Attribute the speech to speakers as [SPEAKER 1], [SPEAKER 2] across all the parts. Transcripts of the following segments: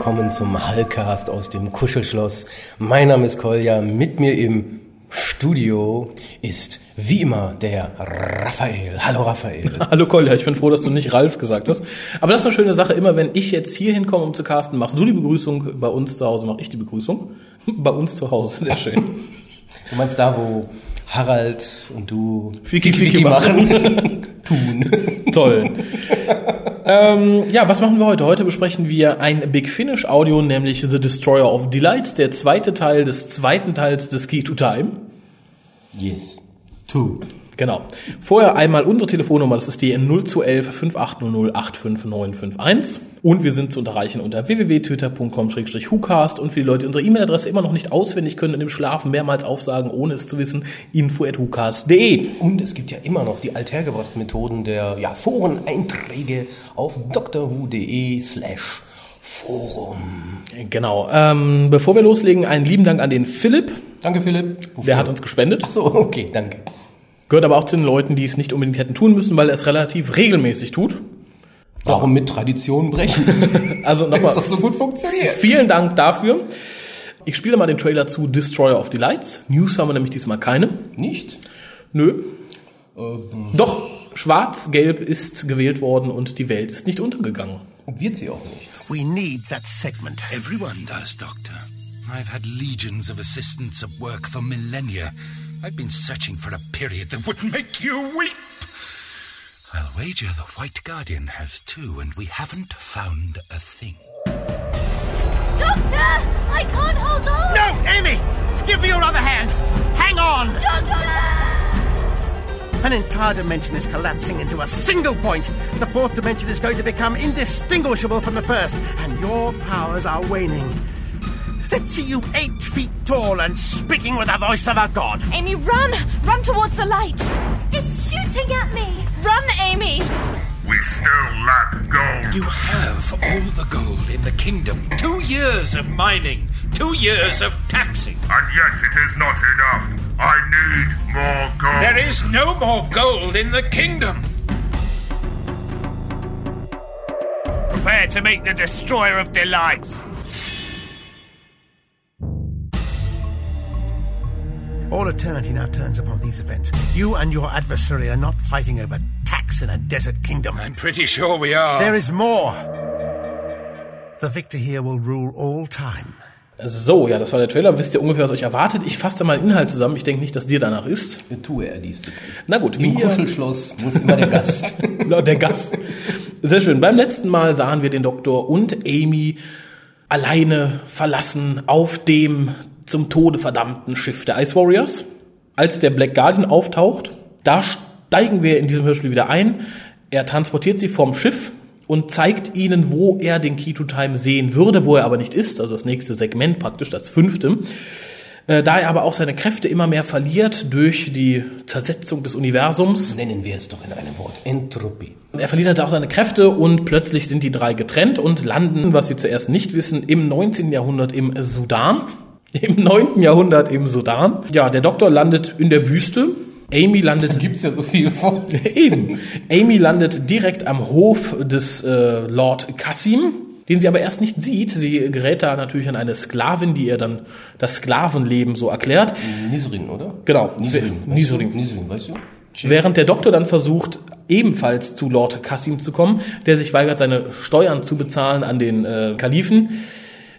[SPEAKER 1] Willkommen zum Hallcast aus dem Kuschelschloss. Mein Name ist Kolja. Mit mir im Studio ist wie immer der Raphael. Hallo Raphael.
[SPEAKER 2] Hallo Kolja, ich bin froh, dass du nicht Ralf gesagt hast. Aber das ist eine schöne Sache. Immer wenn ich jetzt hier hinkomme, um zu casten, machst du die Begrüßung. Bei uns zu Hause mache ich die Begrüßung. Bei uns zu Hause. Sehr schön.
[SPEAKER 1] Du meinst da, wo Harald und du
[SPEAKER 2] Fiki Fiki machen.
[SPEAKER 1] tun.
[SPEAKER 2] Toll. ähm, ja, was machen wir heute? Heute besprechen wir ein Big Finish Audio, nämlich The Destroyer of Delights, der zweite Teil des zweiten Teils des Key to Time.
[SPEAKER 1] Yes. Two.
[SPEAKER 2] Genau. Vorher einmal unsere Telefonnummer, das ist die 0211 5800 85951. Und wir sind zu unterreichen unter www.twitter.com-hucast und für die Leute, die unsere E-Mail-Adresse immer noch nicht auswendig können, in dem Schlafen mehrmals aufsagen, ohne es zu wissen, info.hucast.de.
[SPEAKER 1] Und es gibt ja immer noch die althergebrachten Methoden der ja, Foreneinträge auf drwho.de slash Forum.
[SPEAKER 2] Genau. Ähm, bevor wir loslegen, einen lieben Dank an den Philipp.
[SPEAKER 1] Danke, Philipp.
[SPEAKER 2] Der hat uns gespendet.
[SPEAKER 1] Ach so, okay, danke.
[SPEAKER 2] Gehört aber auch zu den Leuten, die es nicht unbedingt hätten tun müssen, weil er es relativ regelmäßig tut.
[SPEAKER 1] Warum mit Tradition brechen?
[SPEAKER 2] Also nochmal
[SPEAKER 1] doch so gut funktioniert.
[SPEAKER 2] vielen Dank dafür. Ich spiele mal den Trailer zu Destroyer of Delights. News haben wir nämlich diesmal keine.
[SPEAKER 1] Nicht?
[SPEAKER 2] Nö. Doch, schwarz-gelb ist gewählt worden und die Welt ist nicht untergegangen.
[SPEAKER 1] Wird sie auch nicht.
[SPEAKER 3] We need that segment.
[SPEAKER 4] Everyone does, Doctor. I've had legions of assistants at work for millennia. I've been searching for a period that would make you weep. I'll wager the White Guardian has too, and we haven't found a thing.
[SPEAKER 5] Doctor! I can't hold on!
[SPEAKER 3] No, Amy! Give me your other hand! Hang on!
[SPEAKER 5] Doctor!
[SPEAKER 3] An entire dimension is collapsing into a single point. The fourth dimension is going to become indistinguishable from the first, and your powers are waning. Let's see you eight feet tall and speaking with the voice of a god.
[SPEAKER 5] Amy, run! Run towards the light! It's shooting at me! Run, Amy!
[SPEAKER 6] We still lack gold.
[SPEAKER 4] You have all the gold in the kingdom. Two years of mining, two years of taxing.
[SPEAKER 6] And yet it is not enough. I need more gold.
[SPEAKER 4] There is no more gold in the kingdom.
[SPEAKER 6] Prepare to meet the destroyer of delights.
[SPEAKER 3] All eternity now turns upon these events. You and your adversary are not fighting over tax in a desert kingdom.
[SPEAKER 4] I'm pretty sure we are.
[SPEAKER 3] There is more. The victor here will rule all time.
[SPEAKER 2] So, ja, das war der Trailer. Wisst ihr ungefähr, was euch erwartet? Ich fasse mal den Inhalt zusammen. Ich denke nicht, dass dir danach ist.
[SPEAKER 1] Tue er dies bitte.
[SPEAKER 2] Na gut,
[SPEAKER 1] Im
[SPEAKER 2] wir-
[SPEAKER 1] Kuschelschloss muss immer der Gast.
[SPEAKER 2] Laut der Gast. Sehr schön. Beim letzten Mal sahen wir den Doktor und Amy alleine verlassen auf dem zum Tode verdammten Schiff der Ice Warriors. Als der Black Guardian auftaucht, da steigen wir in diesem Hörspiel wieder ein. Er transportiert sie vom Schiff und zeigt ihnen, wo er den Key to Time sehen würde, wo er aber nicht ist. Also das nächste Segment praktisch, das fünfte. Äh, Da er aber auch seine Kräfte immer mehr verliert durch die Zersetzung des Universums,
[SPEAKER 1] Nennen wir es doch in einem Wort. Entropie.
[SPEAKER 2] er verliert halt auch seine Kräfte und plötzlich sind die drei getrennt und landen, was sie zuerst nicht wissen, im 19. Jahrhundert im Sudan. Im 9. Jahrhundert im Sudan. Ja, der Doktor landet in der Wüste. Amy landet
[SPEAKER 1] Gibt's ja so viel von.
[SPEAKER 2] eben. Amy landet direkt am Hof des äh, Lord Kassim, den sie aber erst nicht sieht. Sie gerät da natürlich an eine Sklavin, die ihr dann das Sklavenleben so erklärt.
[SPEAKER 1] Nisrin, oder?
[SPEAKER 2] Genau.
[SPEAKER 1] Nisrin. weißt
[SPEAKER 2] Nisrin.
[SPEAKER 1] Du? Nisrin, weißt du?
[SPEAKER 2] Während der Doktor dann versucht, ebenfalls zu Lord Kassim zu kommen, der sich weigert, seine Steuern zu bezahlen an den äh, Kalifen,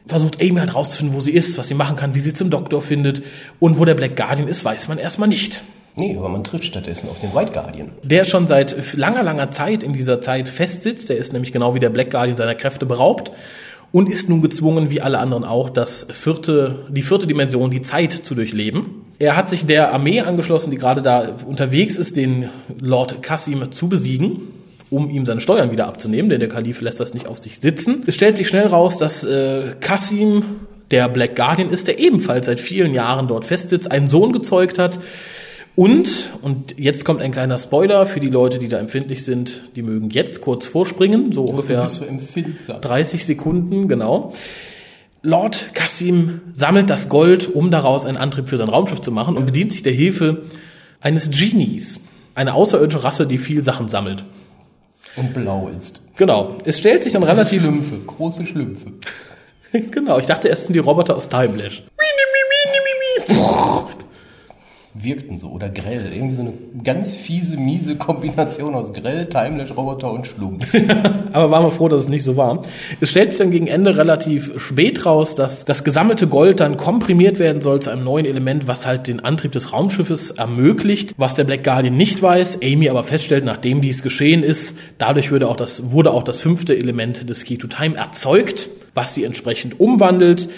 [SPEAKER 2] versucht Amy halt rauszufinden, wo sie ist, was sie machen kann, wie sie zum Doktor findet. Und wo der Black Guardian ist, weiß man erstmal nicht.
[SPEAKER 1] Nee, aber man trifft stattdessen auf den White Guardian.
[SPEAKER 2] Der schon seit langer, langer Zeit in dieser Zeit festsitzt. Der ist nämlich genau wie der Black Guardian seiner Kräfte beraubt und ist nun gezwungen, wie alle anderen auch, das vierte, die vierte Dimension, die Zeit zu durchleben. Er hat sich der Armee angeschlossen, die gerade da unterwegs ist, den Lord Kassim zu besiegen, um ihm seine Steuern wieder abzunehmen, denn der Kalif lässt das nicht auf sich sitzen. Es stellt sich schnell raus, dass äh, Kassim der Black Guardian ist, der ebenfalls seit vielen Jahren dort festsitzt, einen Sohn gezeugt hat, und, und jetzt kommt ein kleiner Spoiler für die Leute, die da empfindlich sind, die mögen jetzt kurz vorspringen, so ungefähr
[SPEAKER 1] so empfindsam.
[SPEAKER 2] 30 Sekunden, genau. Lord Kassim sammelt das Gold, um daraus einen Antrieb für sein Raumschiff zu machen und bedient sich der Hilfe eines Genies, eine außerirdische Rasse, die viel Sachen sammelt.
[SPEAKER 1] Und blau ist.
[SPEAKER 2] Genau. Es stellt sich dann relativ.
[SPEAKER 1] Schlümpfe, große Schlümpfe.
[SPEAKER 2] genau, ich dachte erst sind die Roboter aus Timelash.
[SPEAKER 1] Wirkten so oder grell. Irgendwie so eine ganz fiese, miese Kombination aus grell, Timelash, Roboter und Schlumpf.
[SPEAKER 2] Aber waren wir froh, dass es nicht so war. Es stellt sich dann gegen Ende relativ spät raus, dass das gesammelte Gold dann komprimiert werden soll zu einem neuen Element, was halt den Antrieb des Raumschiffes ermöglicht, was der Black Guardian nicht weiß, Amy aber feststellt, nachdem dies geschehen ist, dadurch würde auch das, wurde auch das fünfte Element des Key to Time erzeugt, was sie entsprechend umwandelt,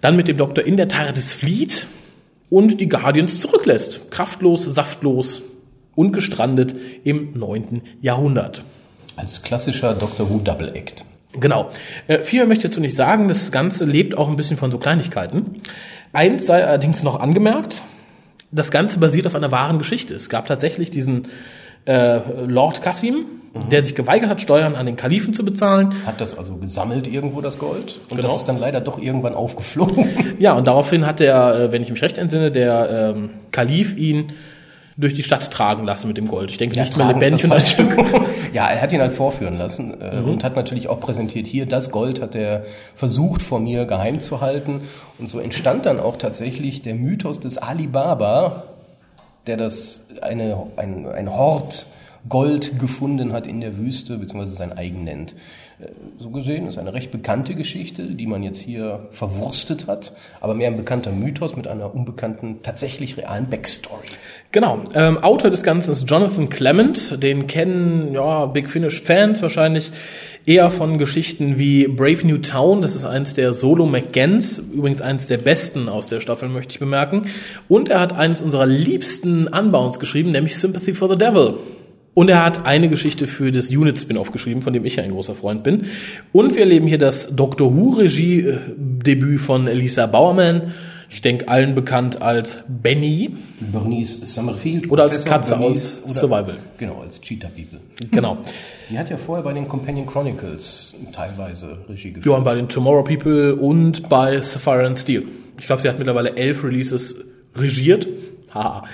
[SPEAKER 2] dann mit dem Doktor in der TARDIS flieht und die Guardians zurücklässt. Kraftlos, saftlos und gestrandet im neunten Jahrhundert.
[SPEAKER 1] Als klassischer Doctor Who Double Act.
[SPEAKER 2] Genau. Äh, viel mehr möchte ich dazu nicht sagen. Das Ganze lebt auch ein bisschen von so Kleinigkeiten. Eins sei allerdings noch angemerkt. Das Ganze basiert auf einer wahren Geschichte. Es gab tatsächlich diesen äh, Lord Kassim, der sich geweigert hat, Steuern an den Kalifen zu bezahlen.
[SPEAKER 1] Hat das also gesammelt irgendwo, das Gold? Und
[SPEAKER 2] Genau.
[SPEAKER 1] das ist dann leider doch irgendwann aufgeflogen.
[SPEAKER 2] Ja, und daraufhin hat der, äh, wenn ich mich recht entsinne, der ähm, Kalif ihn durch die Stadt tragen lassen mit dem Gold. Ich denke nicht mehr lebendig und als Stück.
[SPEAKER 1] ja, er hat ihn halt vorführen lassen äh,
[SPEAKER 2] Mhm.
[SPEAKER 1] und hat natürlich auch präsentiert, hier, das Gold hat er versucht vor mir geheim zu halten. Und so entstand dann auch tatsächlich der Mythos des Alibaba, der das eine, ein, ein Hort Gold gefunden hat in der Wüste, beziehungsweise sein eigen nennt. Äh, So gesehen ist eine recht bekannte Geschichte, die man jetzt hier verwurstet hat, aber mehr ein bekannter Mythos mit einer unbekannten, tatsächlich realen Backstory.
[SPEAKER 2] Genau. Ähm, Autor des Ganzen ist Jonathan Clement. Den kennen ja Big Finish Fans wahrscheinlich eher von Geschichten wie Brave New Town. Das ist eins der Solo McGanns, übrigens eins der besten aus der Staffel, möchte ich bemerken. Und er hat eines unserer liebsten Unbounds geschrieben, nämlich Sympathy for the Devil. Und er hat eine Geschichte für das Unit-Spin-Off geschrieben, von dem ich ja ein großer Freund bin. Und wir erleben hier das Doctor Who-Regie-Debüt von Lisa Bowerman. Ich denke, allen bekannt als Benny.
[SPEAKER 1] Bernice Summerfield.
[SPEAKER 2] Oder als Katze
[SPEAKER 1] Bernice
[SPEAKER 2] aus Survival.
[SPEAKER 1] Genau, als Cheetah People.
[SPEAKER 2] Genau.
[SPEAKER 1] Die hat ja vorher bei den Companion Chronicles teilweise Regie
[SPEAKER 2] Ja,
[SPEAKER 1] geführt.
[SPEAKER 2] und bei den Tomorrow People und bei Sapphire and Steel. Ich glaube, sie hat mittlerweile elf Releases regiert. Haha.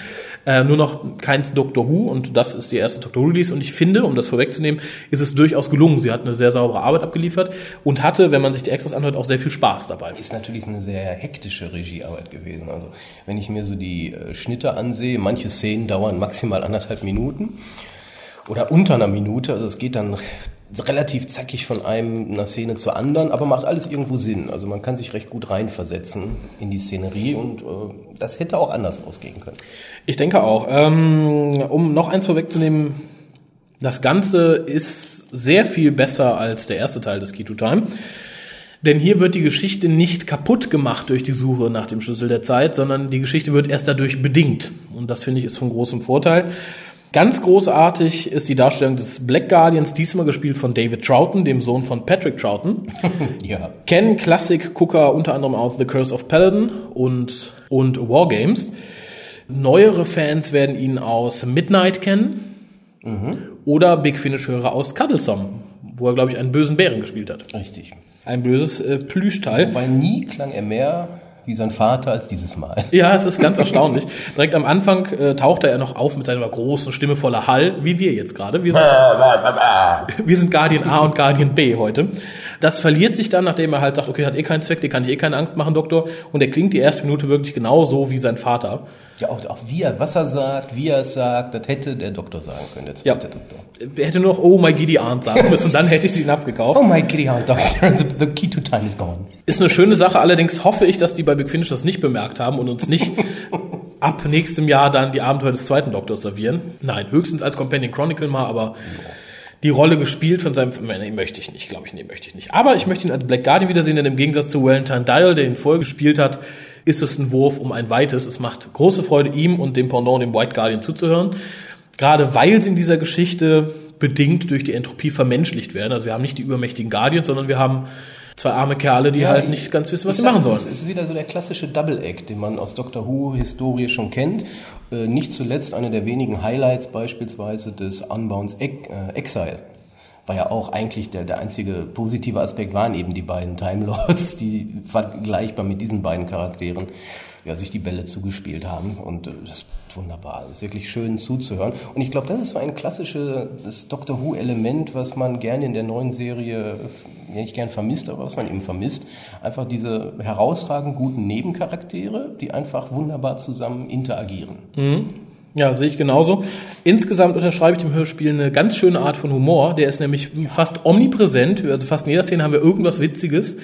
[SPEAKER 2] Äh, nur noch keins Doctor Who und das ist die erste Doctor Who Release und ich finde, um das vorwegzunehmen, ist es durchaus gelungen. Sie hat eine sehr saubere Arbeit abgeliefert und hatte, wenn man sich die Extras anhört, auch sehr viel Spaß dabei.
[SPEAKER 1] Ist natürlich eine sehr hektische Regiearbeit gewesen. Also wenn ich mir so die äh, Schnitte ansehe, manche Szenen dauern maximal anderthalb Minuten oder unter einer Minute. Also es geht dann relativ zackig von einem einer Szene zur anderen, aber macht alles irgendwo Sinn. Also man kann sich recht gut reinversetzen in die Szenerie und äh, das hätte auch anders ausgehen können.
[SPEAKER 2] Ich denke auch. Ähm, um noch eins vorwegzunehmen, das Ganze ist sehr viel besser als der erste Teil des Key to Time. Denn hier wird die Geschichte nicht kaputt gemacht durch die Suche nach dem Schlüssel der Zeit, sondern die Geschichte wird erst dadurch bedingt. Und das finde ich ist von großem Vorteil. Ganz großartig ist die Darstellung des Black Guardians, diesmal gespielt von David Troughton, dem Sohn von Patrick Troughton.
[SPEAKER 1] Ja,
[SPEAKER 2] Kennen Klassik-Gucker unter anderem auch The Curse of Paladin und, und Wargames. Neuere Fans werden ihn aus Midnight kennen oder Big Finish-Hörer aus Cuddlesome, wo er, glaube ich, einen bösen Bären gespielt hat.
[SPEAKER 1] richtig.
[SPEAKER 2] Ein böses äh, Plüschteil.
[SPEAKER 1] Wobei nie klang er mehr wie sein Vater als dieses Mal.
[SPEAKER 2] Ja, es ist ganz erstaunlich. Direkt am Anfang äh, taucht er noch auf mit seiner großen Stimme voller Hall, wie wir jetzt gerade. Wir sind, wir sind Guardian A und Guardian B heute. Das verliert sich dann, nachdem er halt sagt, okay, hat eh keinen Zweck, dir kann ich eh keine Angst machen, Doktor. Und er klingt die erste Minute wirklich genauso wie sein Vater.
[SPEAKER 1] Ja, auch, auch wie er, was er sagt, wie er es sagt, das hätte der Doktor sagen können, der zweite Doktor.
[SPEAKER 2] Er hätte nur noch Oh my Giddy Aunt sagen müssen, dann hätte ich sie ihn abgekauft.
[SPEAKER 1] Oh my kitty hound doctor, the, the key to time is gone.
[SPEAKER 2] Ist eine schöne Sache, allerdings hoffe ich, dass die bei Big Finish das nicht bemerkt haben und uns nicht ab nächstem Jahr dann die Abenteuer des zweiten Doktors servieren. Nein, höchstens als Companion Chronicle mal, aber die Rolle gespielt von seinem, nee, möchte ich nicht, glaube ich, nee, möchte ich nicht. Aber ich möchte ihn als Black Guardian wiedersehen, denn im Gegensatz zu Valentine Dial, der ihn vorher gespielt hat, ist es ein Wurf um ein weites. Es macht große Freude, ihm und dem Pendant, dem White Guardian, zuzuhören. Gerade weil sie in dieser Geschichte bedingt durch die Entropie vermenschlicht werden. Also wir haben nicht die übermächtigen Guardians, sondern wir haben zwei arme Kerle, die halt nicht ganz wissen, was sie machen sollen.
[SPEAKER 1] Es ist wieder so der klassische Double Act, den man aus Doctor Who-Historie schon kennt. Äh, nicht zuletzt eine der wenigen Highlights beispielsweise des Unbounds äh, Exile, war ja auch eigentlich der, der einzige positive Aspekt waren eben die beiden Time Lords, die vergleichbar mit diesen beiden Charakteren ja, sich die Bälle zugespielt haben. Und äh, das ist wunderbar. Das ist wirklich schön zuzuhören. Und ich glaube, das ist so ein klassisches Doctor Who-Element, was man gerne in der neuen Serie ja, nicht gern vermisst, aber was man eben vermisst. Einfach diese herausragend guten Nebencharaktere, die einfach wunderbar zusammen interagieren.
[SPEAKER 2] Ja, sehe ich genauso. Insgesamt unterschreibe ich dem Hörspiel eine ganz schöne Art von Humor. Der ist nämlich fast omnipräsent. Also fast in jeder Szene haben wir irgendwas Witziges.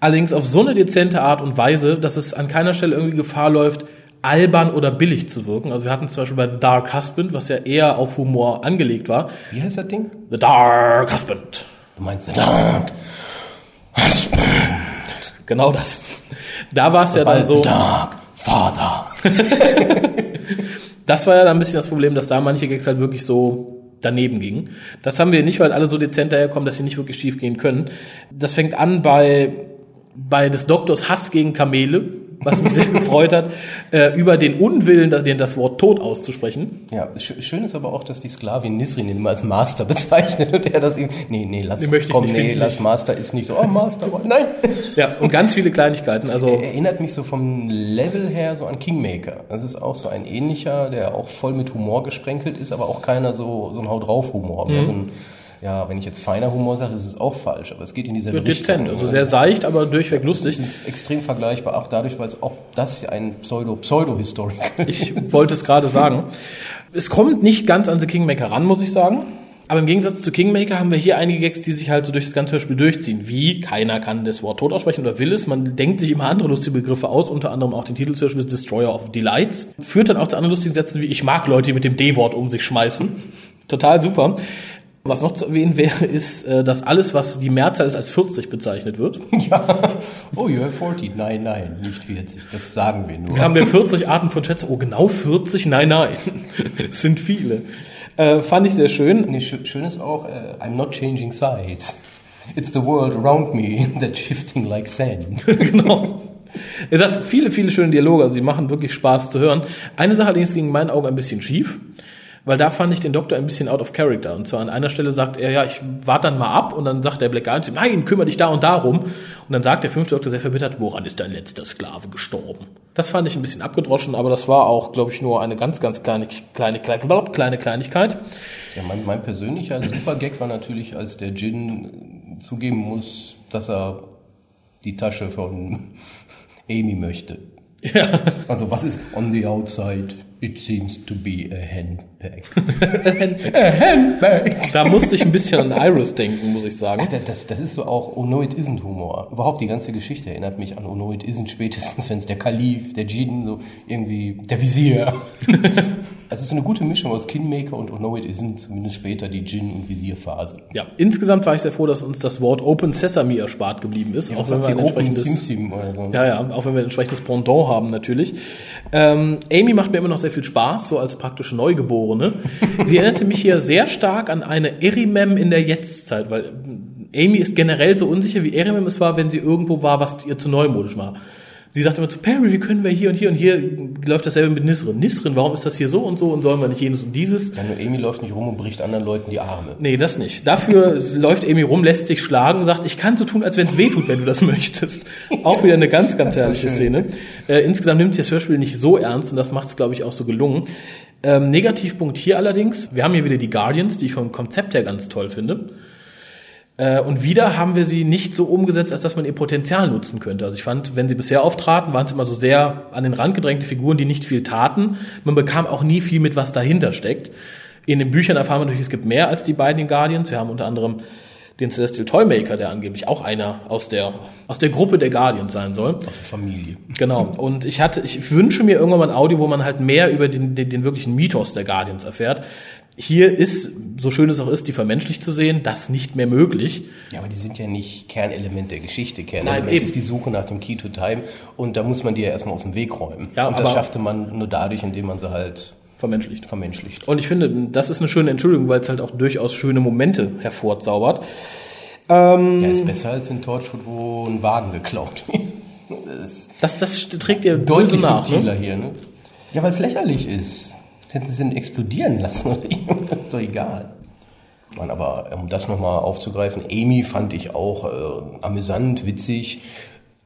[SPEAKER 2] Allerdings auf so eine dezente Art und Weise, dass es an keiner Stelle irgendwie Gefahr läuft, albern oder billig zu wirken. Also wir hatten zum Beispiel bei The Dark Husband, was ja eher auf Humor angelegt war.
[SPEAKER 1] Wie heißt das Ding?
[SPEAKER 2] The Dark Husband.
[SPEAKER 1] Du meinst The Dark Husband.
[SPEAKER 2] Genau das. Da war es ja dann
[SPEAKER 1] The
[SPEAKER 2] so.
[SPEAKER 1] Dark Father.
[SPEAKER 2] Das war ja dann ein bisschen das Problem, dass da manche Gags halt wirklich so daneben gingen. Das haben wir nicht, weil alle so dezent daherkommen, dass sie nicht wirklich schief gehen können. Das fängt an bei, bei des Doktors Hass gegen Kamele, was mich sehr gefreut hat, äh, über den Unwillen, den das Wort Tod auszusprechen.
[SPEAKER 1] Ja, sch- schön ist aber auch, dass die Sklavin Nisrin ihn immer als Master bezeichnet und er das ihm, nee, nee, lass,
[SPEAKER 2] Nee, möchte ich
[SPEAKER 1] komm,
[SPEAKER 2] nicht,
[SPEAKER 1] nee,
[SPEAKER 2] ich
[SPEAKER 1] lass
[SPEAKER 2] nicht.
[SPEAKER 1] Master ist nicht so, oh, Master, nein.
[SPEAKER 2] Ja, und ganz viele Kleinigkeiten. Also
[SPEAKER 1] Erinnert mich so vom Level her so an Kingmaker. Das ist auch so ein ähnlicher, der auch voll mit Humor gesprenkelt ist, aber auch keiner so, so ein Haut drauf Humor.
[SPEAKER 2] Mhm.
[SPEAKER 1] So ein, ja, wenn ich jetzt feiner Humor sage, ist es auch falsch, aber es geht in dieselbe
[SPEAKER 2] dezent,
[SPEAKER 1] Richtung.
[SPEAKER 2] also sehr seicht, aber durchweg lustig.
[SPEAKER 1] Es ist extrem vergleichbar, auch dadurch, weil es auch das ja ein Pseudo-Pseudo-Historical
[SPEAKER 2] Ich wollte es gerade sagen. Es kommt nicht ganz an The Kingmaker ran, muss ich sagen. Aber im Gegensatz zu Kingmaker haben wir hier einige Gags, die sich halt so durch das ganze Hörspiel durchziehen. Wie, keiner kann das Wort Tod aussprechen oder will es. Man denkt sich immer andere lustige Begriffe aus, unter anderem auch den Titel des Hörspiels Destroyer of Delights. Führt dann auch zu anderen lustigen Sätzen wie, ich mag Leute, die mit dem D-Wort um sich schmeißen. Total super. Was noch zu erwähnen wäre, ist, äh, dass alles, was die Mehrzahl ist, als 40 bezeichnet wird.
[SPEAKER 1] Ja. Oh, you have 40. Nein, nein, nicht 40. Das sagen wir nur.
[SPEAKER 2] Wir haben ja 40 Arten von Chats. Oh, genau 40? Nein, nein. Es sind viele. Äh, fand ich sehr schön.
[SPEAKER 1] Nee, schön, ist auch, äh, I'm not changing sides. It's the world around me that's shifting like sand.
[SPEAKER 2] genau. Er sagt viele, viele schöne Dialoge, also die machen wirklich Spaß zu hören. Eine Sache allerdings ging in meinen Augen ein bisschen schief, weil da fand ich den Doktor ein bisschen out of character. Und zwar an einer Stelle sagt er, ja, ich warte dann mal ab und dann sagt der Black Guardian nein, kümmere dich da und darum. Und dann sagt der fünfte Doktor sehr verbittert, woran ist dein letzter Sklave gestorben? Das fand ich ein bisschen abgedroschen, aber das war auch, glaube ich, nur eine ganz, ganz kleine, kleine, kleine, kleine Kleinigkeit.
[SPEAKER 1] Ja, mein, mein persönlicher Super-Gag war natürlich, als der Jin zugeben muss, dass er die Tasche von Amy möchte.
[SPEAKER 2] Ja.
[SPEAKER 1] Also was ist on the outside? It seems to be a handbag. a handbag.
[SPEAKER 2] Da musste ich ein bisschen an Iris denken, muss ich sagen.
[SPEAKER 1] Das, das, das ist so auch Oh no it isn't Humor. Überhaupt die ganze Geschichte erinnert mich an Oh no it isn't spätestens, wenn es der Kalif, der Djinn, so irgendwie der Visier. Es ist eine gute Mischung aus Kingmaker und Oh no it isn't, zumindest später die Djinn- und Visierphase.
[SPEAKER 2] Ja, insgesamt war ich sehr froh, dass uns das Wort Open Sesame erspart geblieben ist.
[SPEAKER 1] Was sagt sie?
[SPEAKER 2] ein
[SPEAKER 1] Open
[SPEAKER 2] entsprechendes-
[SPEAKER 1] Sim Sim oder so.
[SPEAKER 2] Ja, ja, auch wenn wir ein entsprechendes Pendant haben natürlich. Ähm, Amy macht mir immer noch sehr viel Spaß, so als praktisch Neugeborene. Sie erinnerte mich hier sehr stark an eine Erimem in der Jetztzeit, weil Amy ist generell so unsicher, wie Erimem es war, wenn sie irgendwo war, was ihr zu neumodisch war. Sie sagt immer zu Perry, wie können wir hier und hier und hier läuft dasselbe mit Nisrin. Nisrin, warum ist das hier so und so und sollen wir nicht jenes und dieses?
[SPEAKER 1] Ja, nur Amy läuft nicht rum und bricht anderen Leuten die Arme.
[SPEAKER 2] Nee, das nicht. Dafür läuft Amy rum, lässt sich schlagen, sagt, ich kann so tun, als wenn es weh tut, wenn du das möchtest. Auch wieder eine ganz, ganz herrliche Szene. Äh, insgesamt nimmt sie das Hörspiel nicht so ernst und das macht es, glaube ich, auch so gelungen. Ähm, Negativpunkt hier allerdings, wir haben hier wieder die Guardians, die ich vom Konzept her ganz toll finde. Äh, und wieder haben wir sie nicht so umgesetzt, als dass man ihr Potenzial nutzen könnte. Also ich fand, wenn sie bisher auftraten, waren es immer so sehr an den Rand gedrängte Figuren, die nicht viel taten. Man bekam auch nie viel mit, was dahinter steckt. In den Büchern erfahren wir natürlich, es gibt mehr als die beiden den Guardians. Wir haben unter anderem den Celestial Toymaker, der angeblich auch einer aus der, aus der Gruppe der Guardians sein soll.
[SPEAKER 1] Aus der Familie.
[SPEAKER 2] Genau. Und ich hatte, ich wünsche mir irgendwann mal ein Audio, wo man halt mehr über den, den, den wirklichen Mythos der Guardians erfährt. Hier ist, so schön es auch ist, die vermenschlicht zu sehen, das nicht mehr möglich.
[SPEAKER 1] Ja, aber die sind ja nicht Kernelement der Geschichte.
[SPEAKER 2] Nein,
[SPEAKER 1] Kernelement
[SPEAKER 2] eben.
[SPEAKER 1] ist die Suche nach dem Key to Time und da muss man die ja erstmal aus dem Weg räumen.
[SPEAKER 2] Ja,
[SPEAKER 1] und das schaffte man nur dadurch, indem man sie halt
[SPEAKER 2] Vermenschlicht.
[SPEAKER 1] vermenschlicht.
[SPEAKER 2] Und ich finde, das ist eine schöne Entschuldigung, weil es halt auch durchaus schöne Momente hervorzaubert. Ähm,
[SPEAKER 1] Ja, ist besser als in Torchwood, wo ein Wagen geklaut wird. Das ist
[SPEAKER 2] Das, das trägt böse
[SPEAKER 1] deutlich
[SPEAKER 2] nach.
[SPEAKER 1] subtiler
[SPEAKER 2] Ne?
[SPEAKER 1] hier, ne? Ja, weil es lächerlich ist. Hätten sie ihn explodieren lassen oder irgendwas, ist doch egal. Man, aber um das nochmal aufzugreifen, Amy fand ich auch äh, amüsant, witzig.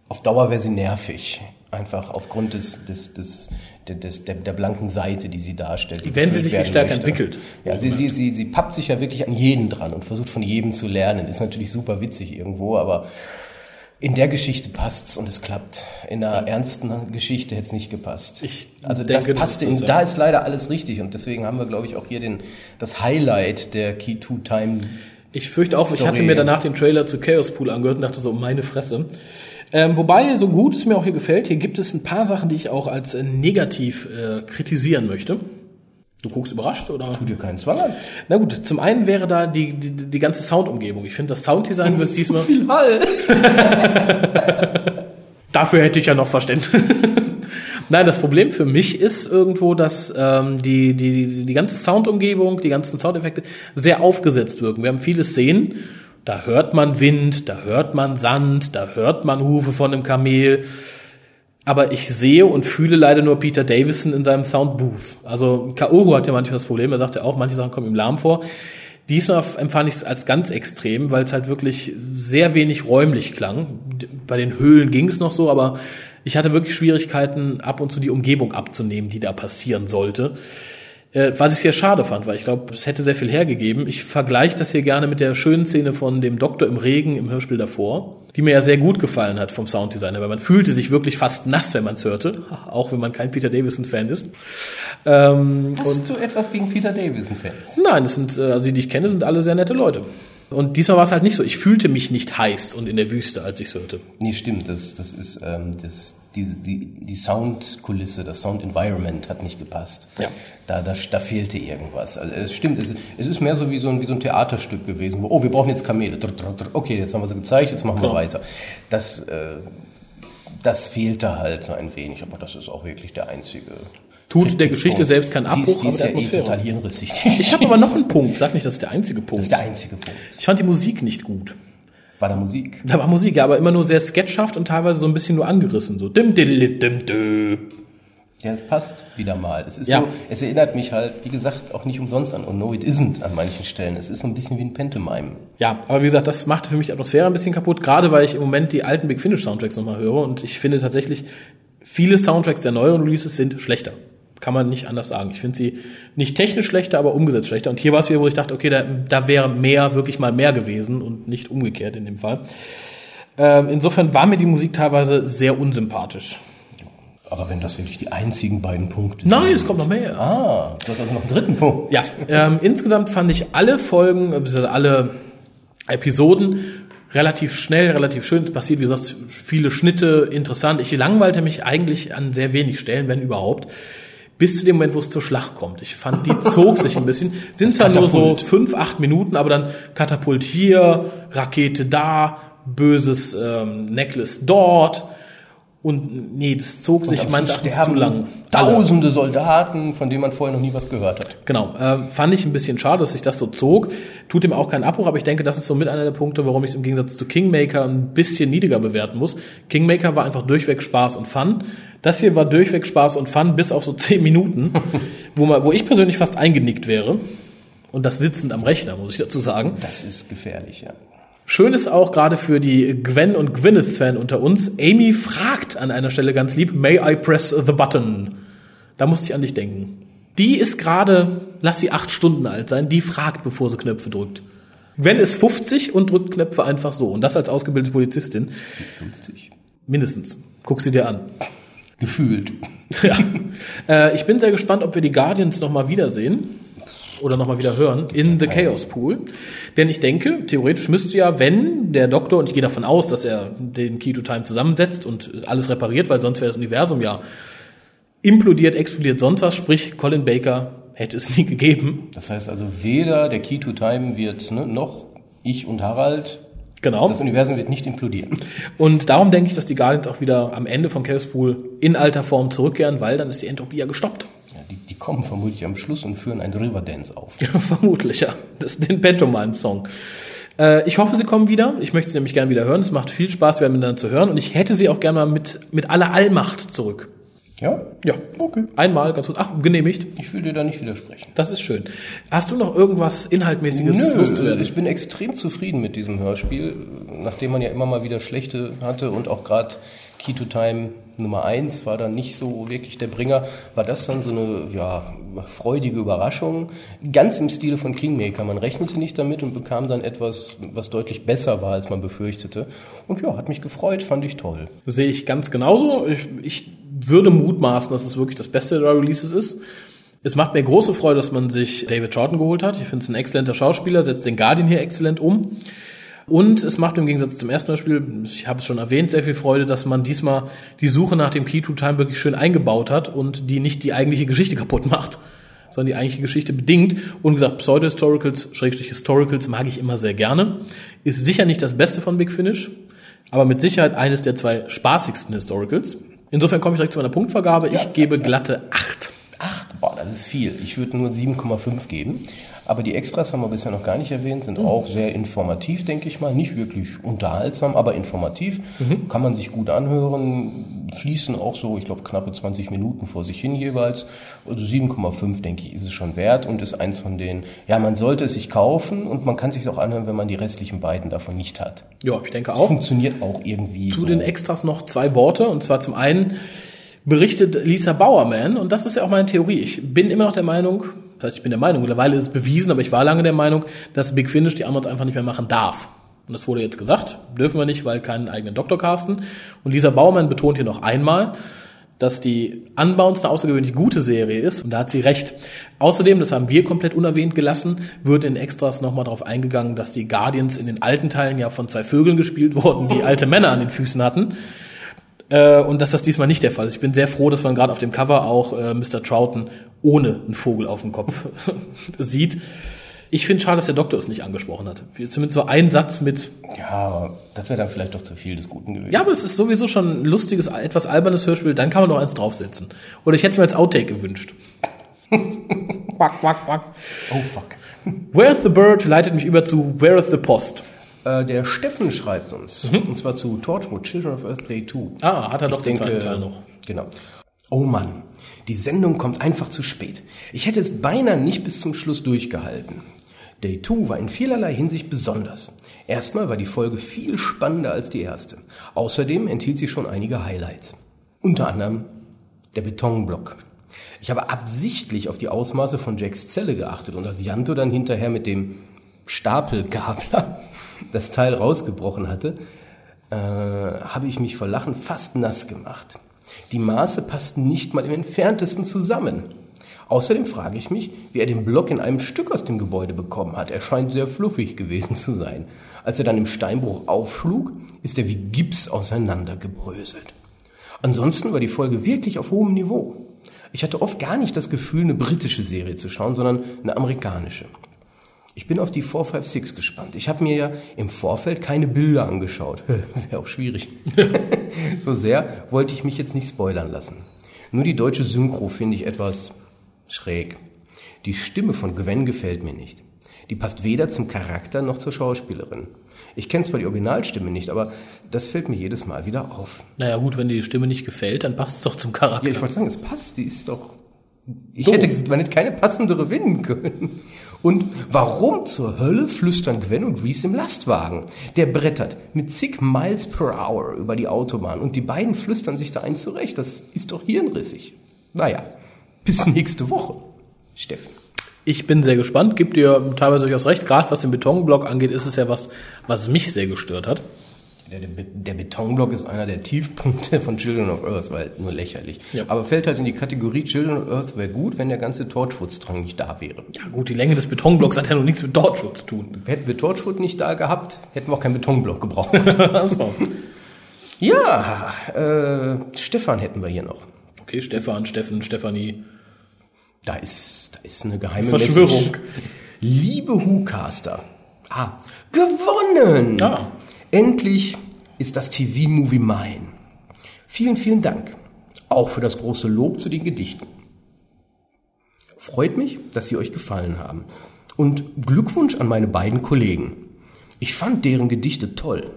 [SPEAKER 1] Auf Dauer wäre sie nervig. Einfach aufgrund des, des, des, des, der, der blanken Seite, die sie darstellt. die
[SPEAKER 2] Wenn sie sich nicht stärker
[SPEAKER 1] möchte.
[SPEAKER 2] entwickelt.
[SPEAKER 1] Ja, sie, sie, sie, sie pappt sich ja wirklich an jeden dran und versucht von jedem zu lernen. Ist natürlich super witzig irgendwo, aber in der Geschichte passt's und es klappt. In einer ernsten Geschichte hätte es nicht gepasst.
[SPEAKER 2] Ich
[SPEAKER 1] also
[SPEAKER 2] denke,
[SPEAKER 1] das
[SPEAKER 2] das
[SPEAKER 1] passte,
[SPEAKER 2] ist das,
[SPEAKER 1] in,
[SPEAKER 2] ja.
[SPEAKER 1] da ist leider alles richtig und deswegen haben wir, glaube ich, auch hier den, das Highlight der Key Two Time.
[SPEAKER 2] Ich fürchte auch, ich
[SPEAKER 1] Story.
[SPEAKER 2] hatte mir danach den Trailer zu Chaos Pool angehört und dachte so, meine Fresse. Ähm, wobei, so gut es mir auch hier gefällt, hier gibt es ein paar Sachen, die ich auch als äh, negativ äh, kritisieren möchte. Du guckst überrascht, oder?
[SPEAKER 1] Tu dir keinen Zwang an.
[SPEAKER 2] Na gut, zum einen wäre da die, die, die ganze Soundumgebung. Ich finde, das Sounddesign wird diesmal...
[SPEAKER 1] viel Hall.
[SPEAKER 2] Dafür hätte ich ja noch Verständnis. Nein, das Problem für mich ist irgendwo, dass ähm, die, die, die ganze Soundumgebung, die ganzen Soundeffekte sehr aufgesetzt wirken. Wir haben viele Szenen, da hört man Wind, da hört man Sand, da hört man Hufe von einem Kamel. Aber ich sehe und fühle leider nur Peter Davison in seinem Soundbooth. Also Kaoru hat ja manchmal das Problem, er sagt ja auch, manche Sachen kommen ihm lahm vor. Diesmal empfand ich es als ganz extrem, weil es halt wirklich sehr wenig räumlich klang. Bei den Höhlen ging es noch so, aber ich hatte wirklich Schwierigkeiten, ab und zu die Umgebung abzunehmen, die da passieren sollte. Äh, was ich sehr schade fand, weil ich glaube, es hätte sehr viel hergegeben. Ich vergleiche das hier gerne mit der schönen Szene von dem Doktor im Regen im Hörspiel davor, die mir ja sehr gut gefallen hat vom Sounddesigner, weil man fühlte sich wirklich fast nass, wenn man es hörte, auch wenn man kein Peter Davison-Fan ist. Ähm,
[SPEAKER 1] Hast du etwas gegen Peter Davison-Fans?
[SPEAKER 2] Nein, es sind, äh, also die, die ich kenne, sind alle sehr nette Leute. Und diesmal war es halt nicht so. Ich fühlte mich nicht heiß und in der Wüste, als ich es hörte.
[SPEAKER 1] Nee, stimmt. Das, das ist ähm, das, die, die, die Soundkulisse, das Sound-Environment hat nicht gepasst.
[SPEAKER 2] Ja.
[SPEAKER 1] Da, da, da fehlte irgendwas. Also es stimmt, es, es ist mehr so wie so, ein, wie so ein Theaterstück gewesen, wo, oh, wir brauchen jetzt Kamele. Okay, jetzt haben wir sie gezeigt, jetzt machen wir weiter. Das, äh, das fehlte halt so ein wenig, aber das ist auch wirklich der einzige.
[SPEAKER 2] Tut der Geschichte selbst keinen
[SPEAKER 1] Die ist,
[SPEAKER 2] Abbruch,
[SPEAKER 1] die ist
[SPEAKER 2] aber
[SPEAKER 1] ja
[SPEAKER 2] der
[SPEAKER 1] eh total hirnrissig.
[SPEAKER 2] Ich habe aber noch einen Punkt. Sag nicht, das ist der einzige Punkt.
[SPEAKER 1] Das ist der einzige Punkt.
[SPEAKER 2] Ich fand die Musik nicht gut.
[SPEAKER 1] War da Musik?
[SPEAKER 2] Da war Musik, ja, aber immer nur sehr sketchhaft und teilweise so ein bisschen nur angerissen. So dim dim.
[SPEAKER 1] Ja, es passt wieder mal. Es ist
[SPEAKER 2] Ja.
[SPEAKER 1] so, es erinnert mich halt, wie gesagt, auch nicht umsonst an Oh No It Isn't an manchen Stellen. Es ist so ein bisschen wie ein Pantomime.
[SPEAKER 2] Ja, aber wie gesagt, das machte für mich die Atmosphäre ein bisschen kaputt, gerade weil ich im Moment die alten Big Finish Soundtracks nochmal höre und ich finde tatsächlich, viele Soundtracks der neueren Releases sind schlechter. Kann man nicht anders sagen. Ich finde sie nicht technisch schlechter, aber umgesetzt schlechter. Und hier war es wieder, wo ich dachte, okay, da, da wäre mehr, wirklich mal mehr gewesen und nicht umgekehrt in dem Fall. Ähm, insofern war mir die Musik teilweise sehr unsympathisch.
[SPEAKER 1] Aber wenn das wirklich die einzigen beiden Punkte
[SPEAKER 2] Nein,
[SPEAKER 1] sind.
[SPEAKER 2] es kommt noch mehr.
[SPEAKER 1] Ah, du hast also noch einen dritten Punkt.
[SPEAKER 2] Ja, ähm, insgesamt fand ich alle Folgen, beziehungsweise alle Episoden relativ schnell, relativ schön. Es passiert, wie gesagt, viele Schnitte, interessant. Ich langweilte mich eigentlich an sehr wenig Stellen, wenn überhaupt. Bis zu dem Moment, wo es zur Schlacht kommt. Ich fand, die zog sich ein bisschen. Sind zwar nur so fünf, acht Minuten, aber dann Katapult hier, Rakete da, böses ähm, Necklace dort. Und nee, das zog sich meines Erachtens zu lang.
[SPEAKER 1] Tausende Soldaten, von denen man vorher noch nie was gehört hat.
[SPEAKER 2] Genau, ähm, fand ich ein bisschen schade, dass sich das so zog. Tut ihm auch keinen Abbruch, aber ich denke, das ist so mit einer der Punkte, warum ich es im Gegensatz zu Kingmaker ein bisschen niedriger bewerten muss. Kingmaker war einfach durchweg Spaß und Fun. Das hier war durchweg Spaß und Fun bis auf so zehn Minuten, wo, man, wo ich persönlich fast eingenickt wäre. Und das sitzend am Rechner, muss ich dazu sagen.
[SPEAKER 1] Das ist gefährlich, ja.
[SPEAKER 2] Schön ist auch gerade für die Gwen und Gwyneth-Fan unter uns, Amy fragt an einer Stelle ganz lieb, May I press the button? Da musste ich an dich denken. Die ist gerade, lass sie acht Stunden alt sein, die fragt, bevor sie Knöpfe drückt. Gwen ist 50 und drückt Knöpfe einfach so. Und das als ausgebildete Polizistin.
[SPEAKER 1] Sie ist 50.
[SPEAKER 2] Mindestens. Guck sie dir an.
[SPEAKER 1] Gefühlt.
[SPEAKER 2] ja. Äh, ich bin sehr gespannt, ob wir die Guardians nochmal wiedersehen oder nochmal wieder hören in The Chaos Pool. Denn ich denke, theoretisch müsste ja, wenn der Doktor, und ich gehe davon aus, dass er den Key to Time zusammensetzt und alles repariert, weil sonst wäre das Universum ja implodiert, explodiert, sonst was, sprich Colin Baker hätte es nie gegeben.
[SPEAKER 1] Das heißt also, weder der Key to Time wird, ne, noch ich und Harald,
[SPEAKER 2] Genau.
[SPEAKER 1] das Universum wird nicht implodieren.
[SPEAKER 2] Und darum denke ich, dass die Guardians auch wieder am Ende vom Chaos Pool in alter Form zurückkehren, weil dann ist die Entropie ja gestoppt.
[SPEAKER 1] Ja, die, die kommen vermutlich am Schluss und führen einen Riverdance auf.
[SPEAKER 2] Vermutlich, ja. Das ist den Pantomime-Song. Äh, ich hoffe, sie kommen wieder. Ich möchte sie nämlich gerne wieder hören. Es macht viel Spaß, wieder miteinander zu hören. Und ich hätte sie auch gerne mal mit, mit aller Allmacht zurück.
[SPEAKER 1] Ja?
[SPEAKER 2] Ja, okay. Einmal, ganz kurz. Ach, genehmigt.
[SPEAKER 1] Ich will dir da nicht widersprechen.
[SPEAKER 2] Das ist schön. Hast du noch irgendwas Inhaltmäßiges
[SPEAKER 1] Nö, ich bin extrem zufrieden mit diesem Hörspiel, nachdem man ja immer mal wieder schlechte hatte und auch gerade Key to Time Nummer 1 war dann nicht so wirklich der Bringer, war das dann so eine ja, freudige Überraschung, ganz im Stile von Kingmaker. Man rechnete nicht damit und bekam dann etwas, was deutlich besser war, als man befürchtete. Und ja, hat mich gefreut, fand ich toll.
[SPEAKER 2] Sehe ich ganz genauso. Ich, ich würde mutmaßen, dass es wirklich das Beste der Releases ist. Es macht mir große Freude, dass man sich David Troughton geholt hat. Ich finde es ein exzellenter Schauspieler, setzt den Guardian hier exzellent um. Und es macht im Gegensatz zum ersten Spiel, ich habe es schon erwähnt, sehr viel Freude, dass man diesmal die Suche nach dem Key to Time wirklich schön eingebaut hat und die nicht die eigentliche Geschichte kaputt macht, sondern die eigentliche Geschichte bedingt. Und gesagt, Pseudo-Historicals, Schrägstrich Historicals mag ich immer sehr gerne. Ist sicher nicht das Beste von Big Finish, aber mit Sicherheit eines der zwei spaßigsten Historicals. Insofern komme ich direkt zu meiner Punktvergabe. Ich gebe glatte acht.
[SPEAKER 1] Acht, boah, das ist viel. Ich würde nur 7,5 geben. Aber die Extras haben wir bisher noch gar nicht erwähnt, sind auch sehr informativ, denke ich mal. Nicht wirklich unterhaltsam, aber informativ. Kann man sich gut anhören. Fließen auch so, ich glaube, knappe 20 Minuten vor sich hin jeweils. Also 7,5, denke ich, ist es schon wert und ist eins von den, ja, man sollte es sich kaufen und man kann es sich auch anhören, wenn man die restlichen beiden davon nicht hat.
[SPEAKER 2] Ja, ich denke auch.
[SPEAKER 1] Funktioniert auch irgendwie
[SPEAKER 2] Zu
[SPEAKER 1] so.
[SPEAKER 2] den Extras noch zwei Worte. Und zwar zum einen berichtet Lisa Bowerman, und das ist ja auch meine Theorie. Ich bin immer noch der Meinung, das heißt, ich bin der Meinung, mittlerweile ist es bewiesen, aber ich war lange der Meinung, dass Big Finish die Amazon einfach nicht mehr machen darf. Und das wurde jetzt gesagt, dürfen wir nicht, weil keinen eigenen Doktor casten. Und Lisa Baumann betont hier noch einmal, dass die Unbounce eine außergewöhnlich gute Serie ist und da hat sie recht. Außerdem, das haben wir komplett unerwähnt gelassen, wird in Extras nochmal darauf eingegangen, dass die Guardians in den alten Teilen ja von zwei Vögeln gespielt wurden, die alte Männer an den Füßen hatten. Äh, und dass das diesmal nicht der Fall ist. Ich bin sehr froh, dass man gerade auf dem Cover auch äh, Mr. Troughton ohne einen Vogel auf dem Kopf sieht. Ich finde schade, dass der Doktor es nicht angesprochen hat. Zumindest so ein Satz mit,
[SPEAKER 1] Ja, das wäre dann vielleicht doch zu viel des Guten gewesen.
[SPEAKER 2] ja, aber es ist sowieso schon ein lustiges, etwas albernes Hörspiel, dann kann man noch eins draufsetzen. Oder ich hätte es mir als Outtake gewünscht. quack, quack, quack.
[SPEAKER 1] Oh fuck.
[SPEAKER 2] Where's the Bird leitet mich über zu Where's the Post.
[SPEAKER 1] Äh, der Steffen schreibt uns, und zwar zu Torchwood, Children of Earth Day 2.
[SPEAKER 2] Ah, hat er doch
[SPEAKER 1] Ich
[SPEAKER 2] den
[SPEAKER 1] denke,
[SPEAKER 2] zweiten Teil noch.
[SPEAKER 1] Genau. Oh Mann, die Sendung kommt einfach zu spät. Ich hätte es beinahe nicht bis zum Schluss durchgehalten. Day 2 war in vielerlei Hinsicht besonders. Erstmal war die Folge viel spannender als die erste. Außerdem enthielt sie schon einige Highlights. Unter anderem der Betonblock. Ich habe absichtlich auf die Ausmaße von Jacks Zelle geachtet und als Janto dann hinterher mit dem Stapelgabler das Teil rausgebrochen hatte, äh, habe ich mich vor Lachen fast nass gemacht. Die Maße passten nicht mal im entferntesten zusammen. Außerdem frage ich mich, wie er den Block in einem Stück aus dem Gebäude bekommen hat. Er scheint sehr fluffig gewesen zu sein. Als er dann im Steinbruch aufschlug, ist er wie Gips auseinandergebröselt. Ansonsten war die Folge wirklich auf hohem Niveau. Ich hatte oft gar nicht das Gefühl, eine britische Serie zu schauen, sondern eine amerikanische. Ich bin auf die 456 gespannt. Ich habe mir ja im Vorfeld keine Bilder angeschaut. Wäre auch schwierig. so sehr wollte ich mich jetzt nicht spoilern lassen. Nur die deutsche Synchro finde ich etwas schräg. Die Stimme von Gwen gefällt mir nicht. Die passt weder zum Charakter noch zur Schauspielerin. Ich kenne zwar die Originalstimme nicht, aber das fällt mir jedes Mal wieder auf.
[SPEAKER 2] Naja gut, wenn dir die Stimme nicht gefällt, dann passt es doch zum
[SPEAKER 1] Ja,
[SPEAKER 2] Charakter.
[SPEAKER 1] ich wollte sagen, es passt, die ist doch. Ich
[SPEAKER 2] Doof.
[SPEAKER 1] hätte, man hätte keine passendere finden können. Und warum zur Hölle flüstern Gwen und Reese im Lastwagen? Der brettert mit zig Miles per Hour über die Autobahn und die beiden flüstern sich da ein zurecht. Das ist doch hirnrissig. Naja, bis nächste Woche. Steffen.
[SPEAKER 2] Ich bin sehr gespannt, gibt dir teilweise durchaus recht. Gerade was den Betonblock angeht, ist es ja was, was mich sehr gestört hat.
[SPEAKER 1] Der, der, Be- der Betonblock ist einer der Tiefpunkte von Children of Earth, weil nur lächerlich.
[SPEAKER 2] Ja.
[SPEAKER 1] Aber fällt halt in die Kategorie Children of Earth wäre gut, wenn der ganze Torchwood-Strang nicht da wäre.
[SPEAKER 2] Ja gut, die Länge des Betonblocks hat ja noch nichts mit Torchwood zu tun.
[SPEAKER 1] Hätten wir Torchwood nicht da gehabt, hätten wir auch keinen Betonblock gebraucht.
[SPEAKER 2] Achso.
[SPEAKER 1] ja, äh, Stefan hätten wir hier noch.
[SPEAKER 2] Okay, Stefan, Steffen, Stefanie.
[SPEAKER 1] Da ist, da ist eine geheime
[SPEAKER 2] Verschwörung.
[SPEAKER 1] Message. Liebe Whocaster. Ah, gewonnen!
[SPEAKER 2] Ah.
[SPEAKER 1] Endlich ist das TV-Movie mein. Vielen, vielen Dank. Auch für das große Lob zu den Gedichten. Freut mich, dass sie euch gefallen haben. Und Glückwunsch an meine beiden Kollegen. Ich fand deren Gedichte toll.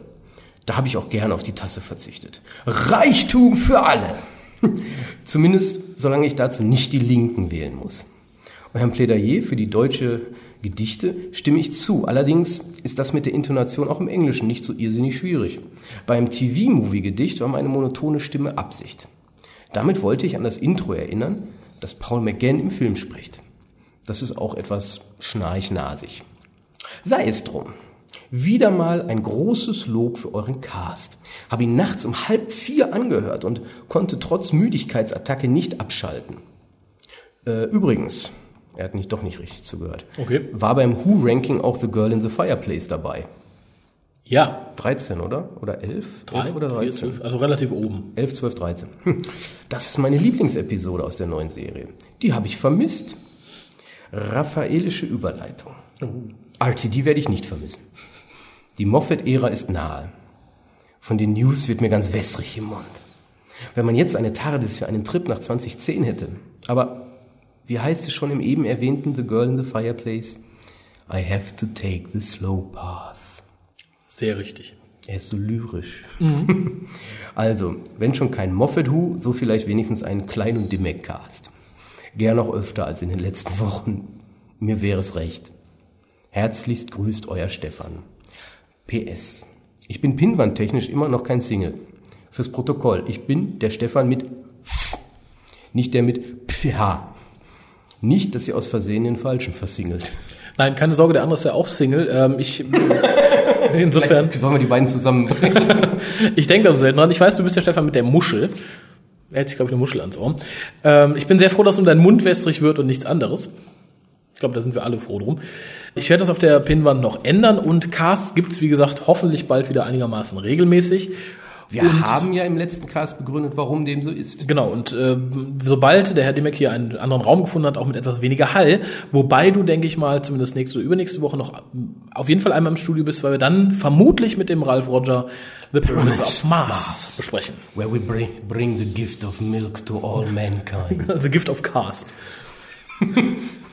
[SPEAKER 1] Da habe ich auch gern auf die Tasse verzichtet. Reichtum für alle. Zumindest solange ich dazu nicht die Linken wählen muss. Eurem Plädoyer für die deutsche Gedichte stimme ich zu. Allerdings ist das mit der Intonation auch im Englischen nicht so irrsinnig schwierig. Beim TV-Movie-Gedicht war meine monotone Stimme Absicht. Damit wollte ich an das Intro erinnern, das Paul McGann im Film spricht. Das ist auch etwas schnarchnasig. Sei es drum. Wieder mal ein großes Lob für euren Cast. Habe ihn nachts um halb vier angehört und konnte trotz Müdigkeitsattacke nicht abschalten. Äh, übrigens, er hat nicht doch nicht richtig zugehört.
[SPEAKER 2] Okay.
[SPEAKER 1] War beim Who-Ranking auch The Girl in the Fireplace dabei.
[SPEAKER 2] Ja.
[SPEAKER 1] 13, oder? Oder 11?
[SPEAKER 2] Drei
[SPEAKER 1] 11 oder 13?
[SPEAKER 2] 4, 12, also relativ oben.
[SPEAKER 1] 11, 12, 13. Hm. Das ist meine Lieblingsepisode aus der neuen Serie. Die habe ich vermisst. Raffaelische Überleitung. RTD werde ich nicht vermissen. Die Moffat-Ära ist nahe. Von den News wird mir ganz wässrig im Mund. Wenn man jetzt eine TARDIS für einen Trip nach 2010 hätte. Aber wie heißt es schon im eben erwähnten The Girl in the Fireplace? I have to take the slow path.
[SPEAKER 2] Sehr richtig.
[SPEAKER 1] Er ist so lyrisch. Also, wenn schon kein Moffat Who, so vielleicht wenigstens einen Klein- und Dimmek-Cast. Gern noch öfter als in den letzten Wochen. Mir wäre es recht. Herzlichst grüßt euer Stefan. PS. Ich bin pinwandtechnisch immer noch kein Single. Fürs Protokoll. Ich bin der Stefan mit nicht der mit PH. Nicht, dass ihr aus Versehen den Falschen versingelt.
[SPEAKER 2] Nein, keine Sorge, der andere ist ja auch Single. Ähm, ich, insofern,
[SPEAKER 1] Sollen wir die beiden zusammenbringen?
[SPEAKER 2] ich denke da so selten dran. Ich weiß, du bist der Stefan mit der Muschel. Er hält sich, glaube ich, eine Muschel ans Ohr. Ähm, ich bin sehr froh, dass um dein Mund wässrig wird und nichts anderes. Ich glaube, da sind wir alle froh drum. Ich werde das auf der Pinnwand noch ändern und Casts gibt's wie gesagt, hoffentlich bald wieder einigermaßen regelmäßig.
[SPEAKER 1] Wir
[SPEAKER 2] Und-
[SPEAKER 1] haben ja im letzten Cast begründet, warum dem so ist.
[SPEAKER 2] Genau, und äh, sobald der Herr Dimmeck hier einen anderen Raum gefunden hat, auch mit etwas weniger Hall, wobei du, denke ich mal, zumindest nächste oder übernächste Woche noch ähm, auf jeden Fall einmal im Studio bist, weil wir dann vermutlich mit dem Ralph Roger The Pyramids of Mars besprechen.
[SPEAKER 1] Where we bring, bring the gift of milk to all mankind.
[SPEAKER 2] The Gift of Cast.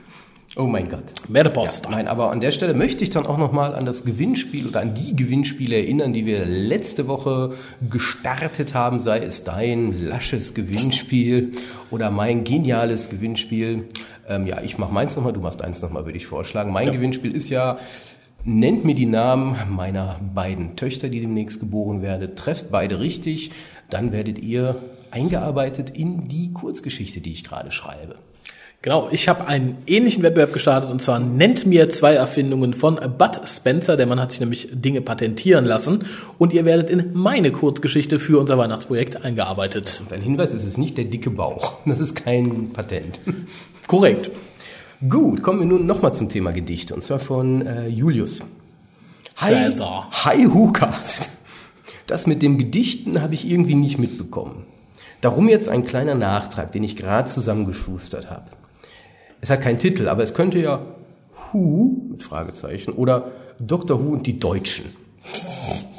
[SPEAKER 1] Oh mein Gott.
[SPEAKER 2] Metapost.
[SPEAKER 1] Nein, aber an der Stelle möchte ich dann auch nochmal an das Gewinnspiel oder an die Gewinnspiele erinnern, die wir letzte Woche gestartet haben, sei es dein lasches Gewinnspiel oder mein geniales Gewinnspiel. Ähm, ja, ich mache meins nochmal, du machst eins nochmal, würde ich vorschlagen. Mein Gewinnspiel ist ja, nennt mir die Namen meiner beiden Töchter, die demnächst geboren werden, trefft beide richtig, dann werdet ihr eingearbeitet in die Kurzgeschichte, die ich gerade schreibe.
[SPEAKER 2] Genau, ich habe einen ähnlichen Wettbewerb gestartet und zwar nennt mir zwei Erfindungen von Bud Spencer. Der Mann hat sich nämlich Dinge patentieren lassen und ihr werdet in meine Kurzgeschichte für unser Weihnachtsprojekt eingearbeitet.
[SPEAKER 1] Dein Hinweis ist es nicht der dicke Bauch. Das ist kein Patent.
[SPEAKER 2] Korrekt.
[SPEAKER 1] Gut, kommen wir nun nochmal zum Thema Gedichte. Und zwar von äh, Julius. Hi,
[SPEAKER 2] Cäsar.
[SPEAKER 1] hi Hukast. Das mit dem Gedichten habe ich irgendwie nicht mitbekommen. Darum jetzt ein kleiner Nachtrag, den ich gerade zusammengeschustert habe. Es hat keinen Titel, aber es könnte ja Who mit Fragezeichen oder Dr. Who und die Deutschen.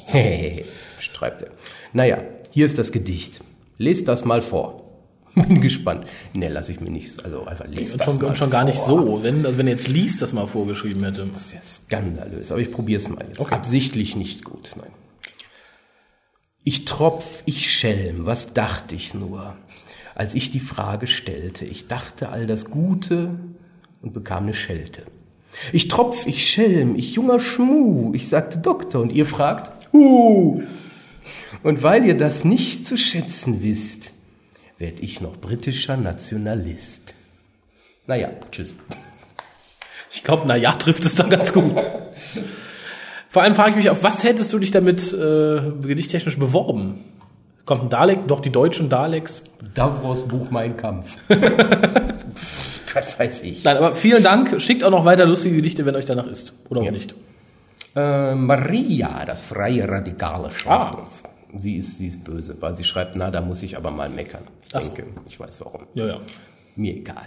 [SPEAKER 1] Streibt er. Naja, hier ist das Gedicht. Lest das mal vor. Bin gespannt. Ne, lass ich mir nicht, also einfach lest das
[SPEAKER 2] schon,
[SPEAKER 1] mal
[SPEAKER 2] und schon gar nicht so. Wenn, also wenn jetzt liest, das mal vorgeschrieben hätte.
[SPEAKER 1] Das ist ja skandalös, aber ich probiere es mal jetzt.
[SPEAKER 2] Okay.
[SPEAKER 1] Absichtlich nicht gut. Nein. Ich tropf, ich Schelm, was dachte ich nur, als ich die Frage stellte. Ich dachte all das Gute und bekam eine Schelte. Ich tropf, ich Schelm, ich junger Schmuh, ich sagte Doktor und ihr fragt, Hu. Und weil ihr das nicht zu schätzen wisst, werd ich noch britischer Nationalist. Naja, tschüss.
[SPEAKER 2] Ich glaube, na ja, trifft es dann ganz gut. Vor allem frage ich mich, auf was hättest du dich damit äh, gedichttechnisch beworben? Kommt ein Dalek, doch die deutschen Daleks.
[SPEAKER 1] Davros Buch Mein Kampf. Gott weiß ich.
[SPEAKER 2] Nein, aber vielen Dank. Schickt auch noch weiter lustige Gedichte, wenn euch danach ist. Oder auch
[SPEAKER 1] Ja.
[SPEAKER 2] nicht.
[SPEAKER 1] Äh, Maria, das freie Radikale
[SPEAKER 2] Ah.
[SPEAKER 1] schreibt uns. Sie ist, sie ist böse, weil sie schreibt, na, da muss ich aber mal meckern. Ich
[SPEAKER 2] Ach so.
[SPEAKER 1] denke, ich weiß warum.
[SPEAKER 2] Ja, ja.
[SPEAKER 1] Mir egal.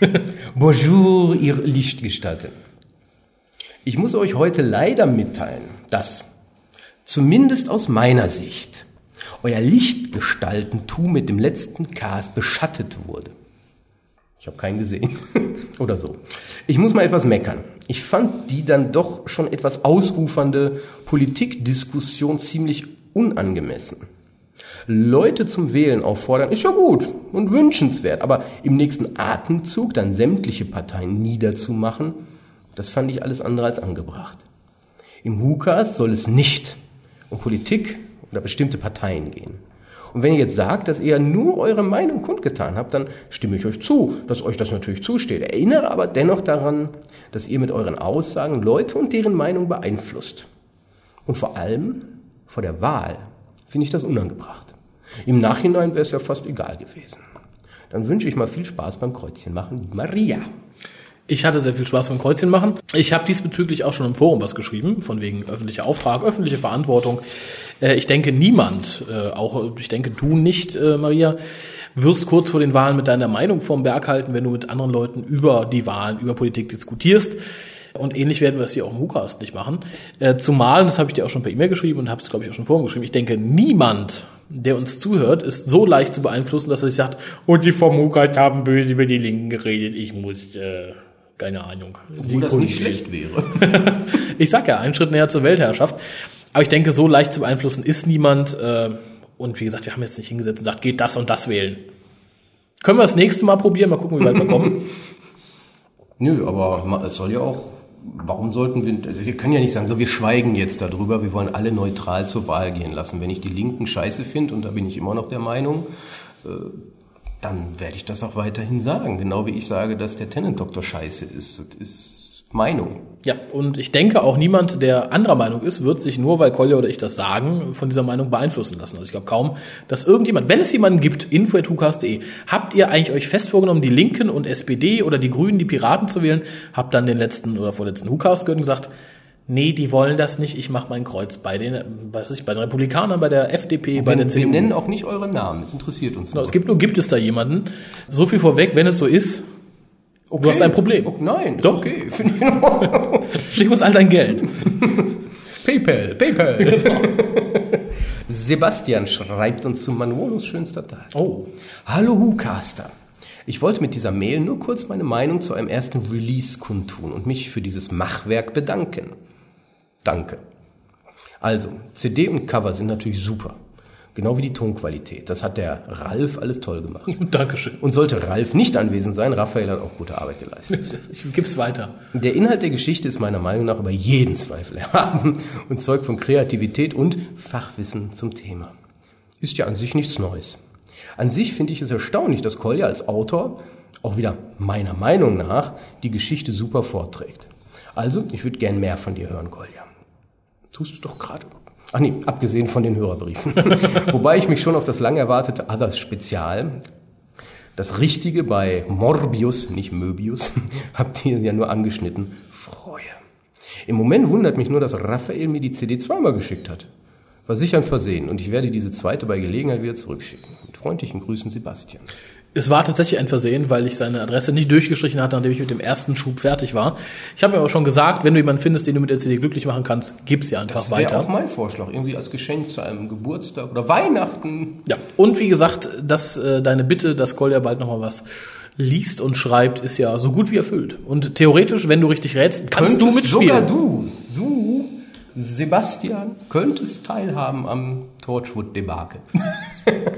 [SPEAKER 1] Bonjour, ihr Lichtgestalten. Ich muss euch heute leider mitteilen, dass, zumindest aus meiner Sicht, euer Lichtgestaltentum mit dem letzten Cast beschattet wurde. Ich habe keinen gesehen. Oder so. Ich muss mal etwas meckern. Ich fand die dann doch schon etwas ausufernde Politikdiskussion ziemlich unangemessen. Leute zum Wählen auffordern, ist ja gut und wünschenswert, aber im nächsten Atemzug dann sämtliche Parteien niederzumachen, das fand ich alles andere als angebracht. Im HUCAS soll es nicht um Politik oder bestimmte Parteien gehen. Und wenn ihr jetzt sagt, dass ihr nur eure Meinung kundgetan habt, dann stimme ich euch zu, dass euch das natürlich zusteht. Erinnere aber dennoch daran, dass ihr mit euren Aussagen Leute und deren Meinung beeinflusst. Und vor allem vor der Wahl finde ich das unangebracht. Im Nachhinein wäre es ja fast egal gewesen. Dann wünsche ich mal viel Spaß beim Kreuzchen machen, Maria.
[SPEAKER 2] Ich hatte sehr viel Spaß beim Kreuzchen machen. Ich habe diesbezüglich auch schon im Forum was geschrieben, von wegen öffentlicher Auftrag, öffentliche Verantwortung. Äh, ich denke, niemand, äh, auch ich denke du nicht, äh, Maria, wirst kurz vor den Wahlen mit deiner Meinung vorm Berg halten, wenn du mit anderen Leuten über die Wahlen, über Politik diskutierst. Und ähnlich werden wir es hier auch im WhoCast nicht machen. Zumal, das habe ich dir auch schon per E-Mail geschrieben und habe es, glaube ich, auch schon vorhin geschrieben, ich denke, niemand, der uns zuhört, ist so leicht zu beeinflussen, dass er sich sagt, und die vom WhoCast haben böse über die Linken geredet, ich muss... Äh keine Ahnung.
[SPEAKER 1] Obwohl das nicht schlecht wäre.
[SPEAKER 2] ich sag ja, ein Schritt näher zur Weltherrschaft. Aber ich denke, so leicht zu beeinflussen ist niemand. Äh, und wie gesagt, wir haben jetzt nicht hingesetzt und gesagt, geht das und das wählen. Können wir das nächste Mal probieren, mal gucken, wie weit wir kommen.
[SPEAKER 1] Nö, aber es soll ja auch, warum sollten wir, also wir können ja nicht sagen, so wir schweigen jetzt darüber, wir wollen alle neutral zur Wahl gehen lassen. Wenn ich die Linken scheiße finde, und da bin ich immer noch der Meinung, äh, dann werde ich das auch weiterhin sagen. Genau wie ich sage, dass der Tenant-Doktor scheiße ist. Das ist Meinung.
[SPEAKER 2] Ja, und ich denke auch niemand, der anderer Meinung ist, wird sich nur, weil Kolja oder ich das sagen, von dieser Meinung beeinflussen lassen. Also ich glaube kaum, dass irgendjemand, wenn es jemanden gibt, info.hukas.de, habt ihr eigentlich euch fest vorgenommen, die Linken und SPD oder die Grünen, die Piraten zu wählen, habt dann den letzten oder vorletzten Hukas gehört und gesagt, nee, die wollen das nicht, ich mache mein Kreuz bei den, was ich, bei den Republikanern, bei der FDP,
[SPEAKER 1] Und
[SPEAKER 2] bei der CDU.
[SPEAKER 1] Wir nennen auch nicht eure Namen, es interessiert uns
[SPEAKER 2] Genau, es gibt nur, gibt es da jemanden. So viel vorweg, wenn es so ist,
[SPEAKER 1] okay.
[SPEAKER 2] du hast ein Problem.
[SPEAKER 1] Oh, nein,
[SPEAKER 2] Doch.
[SPEAKER 1] okay. Finde ich in Ordnung.
[SPEAKER 2] schick uns all dein Geld.
[SPEAKER 1] PayPal, PayPal. Sebastian schreibt uns zu Manolos schönster Tag.
[SPEAKER 2] Oh.
[SPEAKER 1] Hallo Hucaster. Ich wollte mit dieser Mail nur kurz meine Meinung zu einem ersten Release kundtun und mich für dieses Machwerk bedanken. Danke. Also, CD und Cover sind natürlich super. Genau wie die Tonqualität. Das hat der Ralf alles toll gemacht.
[SPEAKER 2] Dankeschön.
[SPEAKER 1] Und sollte Ralf nicht anwesend sein, Raphael hat auch gute Arbeit geleistet.
[SPEAKER 2] Ich gib's weiter.
[SPEAKER 1] Der Inhalt der Geschichte ist meiner Meinung nach über jeden Zweifel erhaben und zeugt von Kreativität und Fachwissen zum Thema. Ist ja an sich nichts Neues. An sich finde ich es erstaunlich, dass Kolja als Autor, auch wieder meiner Meinung nach, die Geschichte super vorträgt. Also, ich würde gern mehr von dir hören, Kolja. Tust du doch gerade. Ach nee, abgesehen von den Hörerbriefen. Wobei ich mich schon auf das lang erwartete Others-Spezial, das Richtige bei Morbius, nicht Möbius, habt ihr ja nur angeschnitten, freue. Im Moment wundert mich nur, dass Raphael mir die CD zweimal geschickt hat. War sicher ein Versehen und ich werde diese zweite bei Gelegenheit wieder zurückschicken. Mit freundlichen Grüßen, Sebastian.
[SPEAKER 2] Es war tatsächlich ein Versehen, weil ich seine Adresse nicht durchgestrichen hatte, nachdem ich mit dem ersten Schub fertig war. Ich habe mir aber schon gesagt, wenn du jemanden findest, den du mit der CD glücklich machen kannst, gib sie einfach
[SPEAKER 1] Das wäre
[SPEAKER 2] weiter.
[SPEAKER 1] auch mein Vorschlag, irgendwie als Geschenk zu einem Geburtstag oder Weihnachten.
[SPEAKER 2] Ja, und wie gesagt, dass äh, deine Bitte, dass Kolja bald nochmal was liest und schreibt, ist ja so gut wie erfüllt. Und theoretisch, wenn du richtig rätst, kannst du
[SPEAKER 1] Könntest
[SPEAKER 2] mitspielen.
[SPEAKER 1] Sogar du, du, Sebastian, könntest teilhaben am Torchwood-Debakel.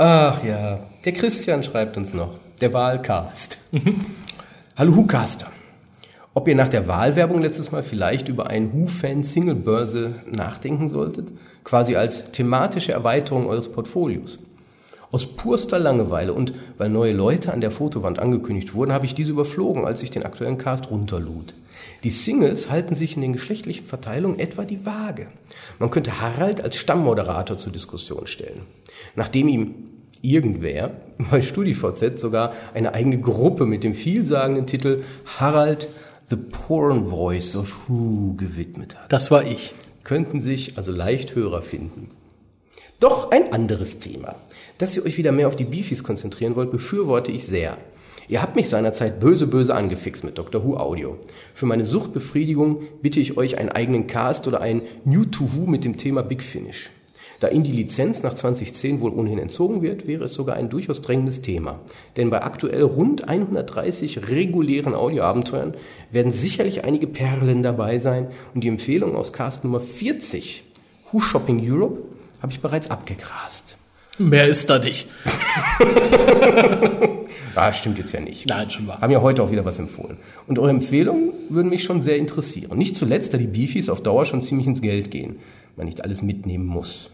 [SPEAKER 1] Ach ja, der Christian schreibt uns noch, der Wahlcast. Hallo Hucaster. Ob ihr nach der Wahlwerbung letztes Mal vielleicht über einen Hu-Fan-Single-Börse nachdenken solltet, quasi als thematische Erweiterung eures Portfolios. Aus purster Langeweile und weil neue Leute an der Fotowand angekündigt wurden, habe ich diese überflogen, als ich den aktuellen Cast runterlud. Die Singles halten sich in den geschlechtlichen Verteilungen etwa die Waage. Man könnte Harald als Stammmoderator zur Diskussion stellen. Nachdem ihm irgendwer bei StudiVZ sogar eine eigene Gruppe mit dem vielsagenden Titel Harald The Porn Voice of Who gewidmet hat
[SPEAKER 2] Das war ich.
[SPEAKER 1] könnten sich also leicht Hörer finden. Doch ein anderes Thema. Dass ihr euch wieder mehr auf die Beefies konzentrieren wollt, befürworte ich sehr. Ihr habt mich seinerzeit böse, böse angefixt mit Dr. Who Audio. Für meine Suchtbefriedigung bitte ich euch einen eigenen Cast oder ein New to Who mit dem Thema Big Finish. Da Ihnen die Lizenz nach 2010 wohl ohnehin entzogen wird, wäre es sogar ein durchaus drängendes Thema. Denn bei aktuell rund 130 regulären Audioabenteuern werden sicherlich einige Perlen dabei sein und die Empfehlung aus Cast Nummer 40, Who Shopping Europe, habe ich bereits abgegrast.
[SPEAKER 2] Mehr ist da nicht.
[SPEAKER 1] Ah, stimmt jetzt ja nicht.
[SPEAKER 2] Nein, schon wahr.
[SPEAKER 1] Haben ja heute auch wieder was empfohlen. Und eure Empfehlungen würden mich schon sehr interessieren. Nicht zuletzt, da die Beefies auf Dauer schon ziemlich ins Geld gehen. Man nicht alles mitnehmen muss.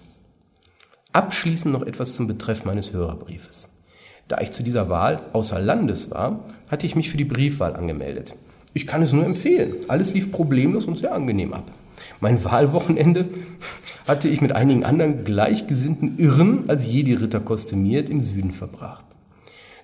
[SPEAKER 1] Abschließend noch etwas zum Betreff meines Hörerbriefes. Da ich zu dieser Wahl außer Landes war, hatte ich mich für die Briefwahl angemeldet. Ich kann es nur empfehlen. Alles lief problemlos und sehr angenehm ab. Mein Wahlwochenende hatte ich mit einigen anderen gleichgesinnten Irren als Jedi-Ritter kostümiert im Süden verbracht.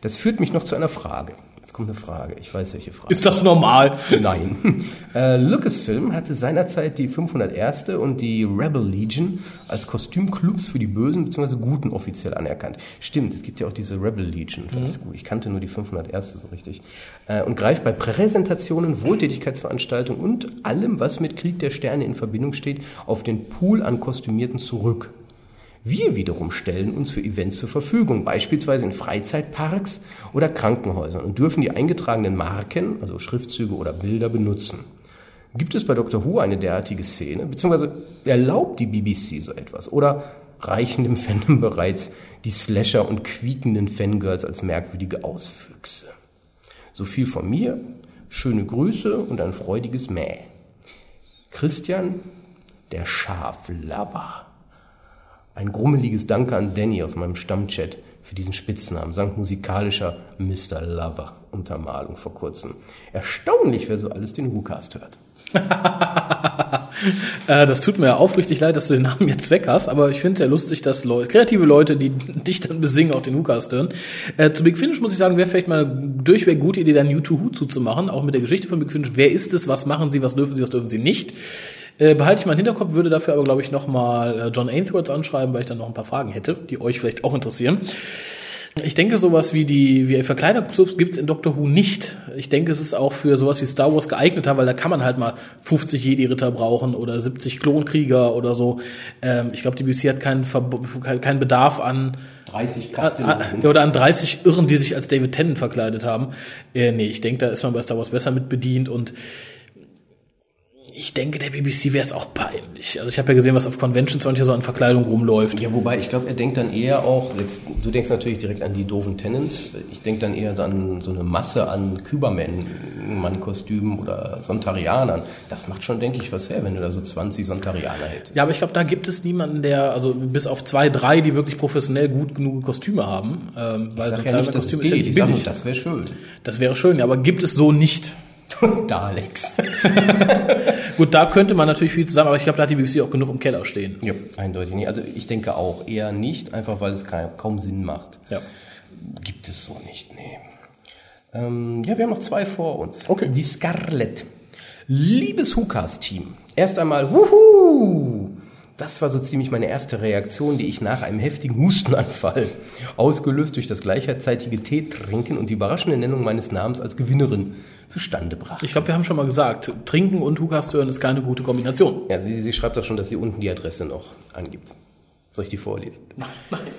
[SPEAKER 1] Das führt mich noch zu einer Frage. Jetzt kommt eine Frage. Ich weiß, welche Frage.
[SPEAKER 2] Ist das normal?
[SPEAKER 1] Nein. Äh, Lucasfilm hatte seinerzeit die 501. und die Rebel Legion als Kostümclubs für die Bösen bzw. Guten offiziell anerkannt. Stimmt, es gibt ja auch diese Rebel Legion. Gut. Ich kannte nur die 501. so richtig. Äh, und greift bei Präsentationen, Wohltätigkeitsveranstaltungen und allem, was mit Krieg der Sterne in Verbindung steht, auf den Pool an Kostümierten zurück. Wir wiederum stellen uns für Events zur Verfügung, beispielsweise in Freizeitparks oder Krankenhäusern und dürfen die eingetragenen Marken, also Schriftzüge oder Bilder, benutzen. Gibt es bei Dr. Who eine derartige Szene, beziehungsweise erlaubt die BBC so etwas? Oder reichen dem Fandom bereits die Slasher und quiekenden Fangirls als merkwürdige Auswüchse? So viel von mir, schöne Grüße und ein freudiges Mäh. Christian, der Schaflover. Ein grummeliges Danke an Danny aus meinem Stammchat für diesen Spitznamen, samt musikalischer Mr. Lover Untermalung vor kurzem. Erstaunlich, wer so alles den WhoCast hört.
[SPEAKER 2] Äh, das tut mir aufrichtig leid, dass du den Namen jetzt weg hast, aber ich finde es sehr lustig, dass Leute, kreative Leute, die dich dann besingen, auch den WhoCast hören. Äh, zu Big Finish muss ich sagen, wäre vielleicht mal eine durchweg gute Idee, dann U2 Who zuzumachen, auch mit der Geschichte von Big Finish. Wer ist es, was machen sie, was dürfen sie, was dürfen sie nicht? Äh, behalte ich mal im Hinterkopf, würde dafür aber, glaube ich, nochmal äh, John Ainsworth anschreiben, weil ich dann noch ein paar Fragen hätte, die euch vielleicht auch interessieren. Ich denke, sowas wie die wie Verkleiderclubs gibt's in Doctor Who nicht. Ich denke, es ist auch für sowas wie Star Wars geeigneter, weil da kann man halt mal 50 Jedi-Ritter brauchen oder 70 Klonkrieger oder so. Ähm, ich glaube, die BBC hat keinen, Verb- keinen Bedarf an
[SPEAKER 1] 30
[SPEAKER 2] Ah, ah, oder an 30 Irren, die sich als David Tennant verkleidet haben. Äh, nee, ich denke, da ist man bei Star Wars besser mit bedient und ich denke, der BBC wäre es auch peinlich. Also ich habe ja gesehen, was auf Conventions manchmal so an Verkleidung rumläuft.
[SPEAKER 1] Ja, wobei ich glaube, er denkt dann eher auch, jetzt, du denkst natürlich direkt an die doofen Tenants, ich denke dann eher an so eine Masse an Kübermann-Kostümen oder Sontarianern. Das macht schon, denke ich, was her, wenn du da so 20 Sontarianer hättest.
[SPEAKER 2] Ja, aber ich glaube, da gibt es niemanden, der, also bis auf zwei, drei, die wirklich professionell gut genug Kostüme haben. Ähm, weil
[SPEAKER 1] ich sag ja nicht,
[SPEAKER 2] Kostüm ist ja nicht
[SPEAKER 1] Ich sag
[SPEAKER 2] billig.
[SPEAKER 1] das wäre schön.
[SPEAKER 2] Das wäre schön, ja, aber gibt es so nicht.
[SPEAKER 1] Daleks.
[SPEAKER 2] Gut, da könnte man natürlich viel zusammen, aber ich glaube, da hat die BBC auch genug im Keller stehen.
[SPEAKER 1] ja, eindeutig nicht. Also ich denke auch eher nicht, einfach weil es kaum Sinn macht.
[SPEAKER 2] Ja.
[SPEAKER 1] Gibt es so nicht, nee. Ähm, ja, wir haben noch zwei vor uns.
[SPEAKER 2] Okay.
[SPEAKER 1] Die Scarlett. Liebes Hukas-Team. Erst einmal, wuhu! Das war so ziemlich meine erste Reaktion, die ich nach einem heftigen Hustenanfall, ausgelöst durch das gleichzeitige Teetrinken und die überraschende Nennung meines Namens als Gewinnerin, zustande brachte.
[SPEAKER 2] Ich glaube, wir haben schon mal gesagt, trinken und Hukast hören ist keine gute Kombination.
[SPEAKER 1] Ja, sie, sie schreibt auch schon, dass sie unten die Adresse noch angibt. Soll ich die vorlesen?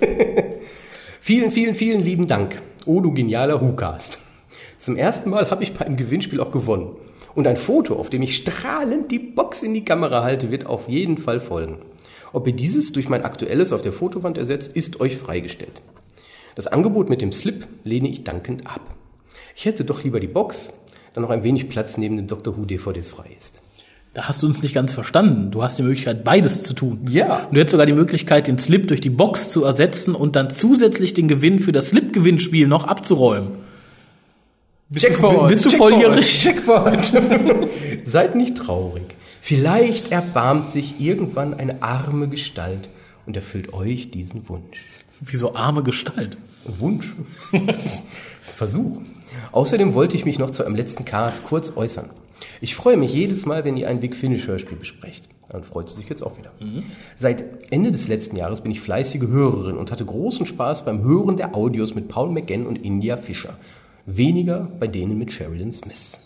[SPEAKER 1] vielen, vielen, vielen lieben Dank. Oh, du genialer Hukast. Zum ersten Mal habe ich bei einem Gewinnspiel auch gewonnen. Und ein Foto, auf dem ich strahlend die Box in die Kamera halte, wird auf jeden Fall folgen. Ob ihr dieses durch mein aktuelles auf der Fotowand ersetzt, ist euch freigestellt. Das Angebot mit dem Slip lehne ich dankend ab. Ich hätte doch lieber die Box, da noch ein wenig Platz neben den Dr. Who DVDs frei ist.
[SPEAKER 2] Da hast du uns nicht ganz verstanden. Du hast die Möglichkeit, beides zu tun.
[SPEAKER 1] Ja.
[SPEAKER 2] Du hättest sogar die Möglichkeit, den Slip durch die Box zu ersetzen und dann zusätzlich den Gewinn für das Slip-Gewinnspiel noch abzuräumen. Bist Du, bist du volljährig?
[SPEAKER 1] Jackpot. Seid nicht traurig. Vielleicht erbarmt sich irgendwann eine arme Gestalt und erfüllt euch diesen Wunsch.
[SPEAKER 2] Wie so arme Gestalt.
[SPEAKER 1] Wunsch. Versuch. Außerdem wollte ich mich noch zu einem letzten Cast kurz äußern. Ich freue mich jedes Mal, wenn ihr ein Big Finish Hörspiel besprecht. Dann freut sie sich jetzt auch wieder. Seit Ende des letzten Jahres bin ich fleißige Hörerin und hatte großen Spaß beim Hören der Audios mit Paul McGann und India Fischer. Weniger bei denen mit Sheridan Smith.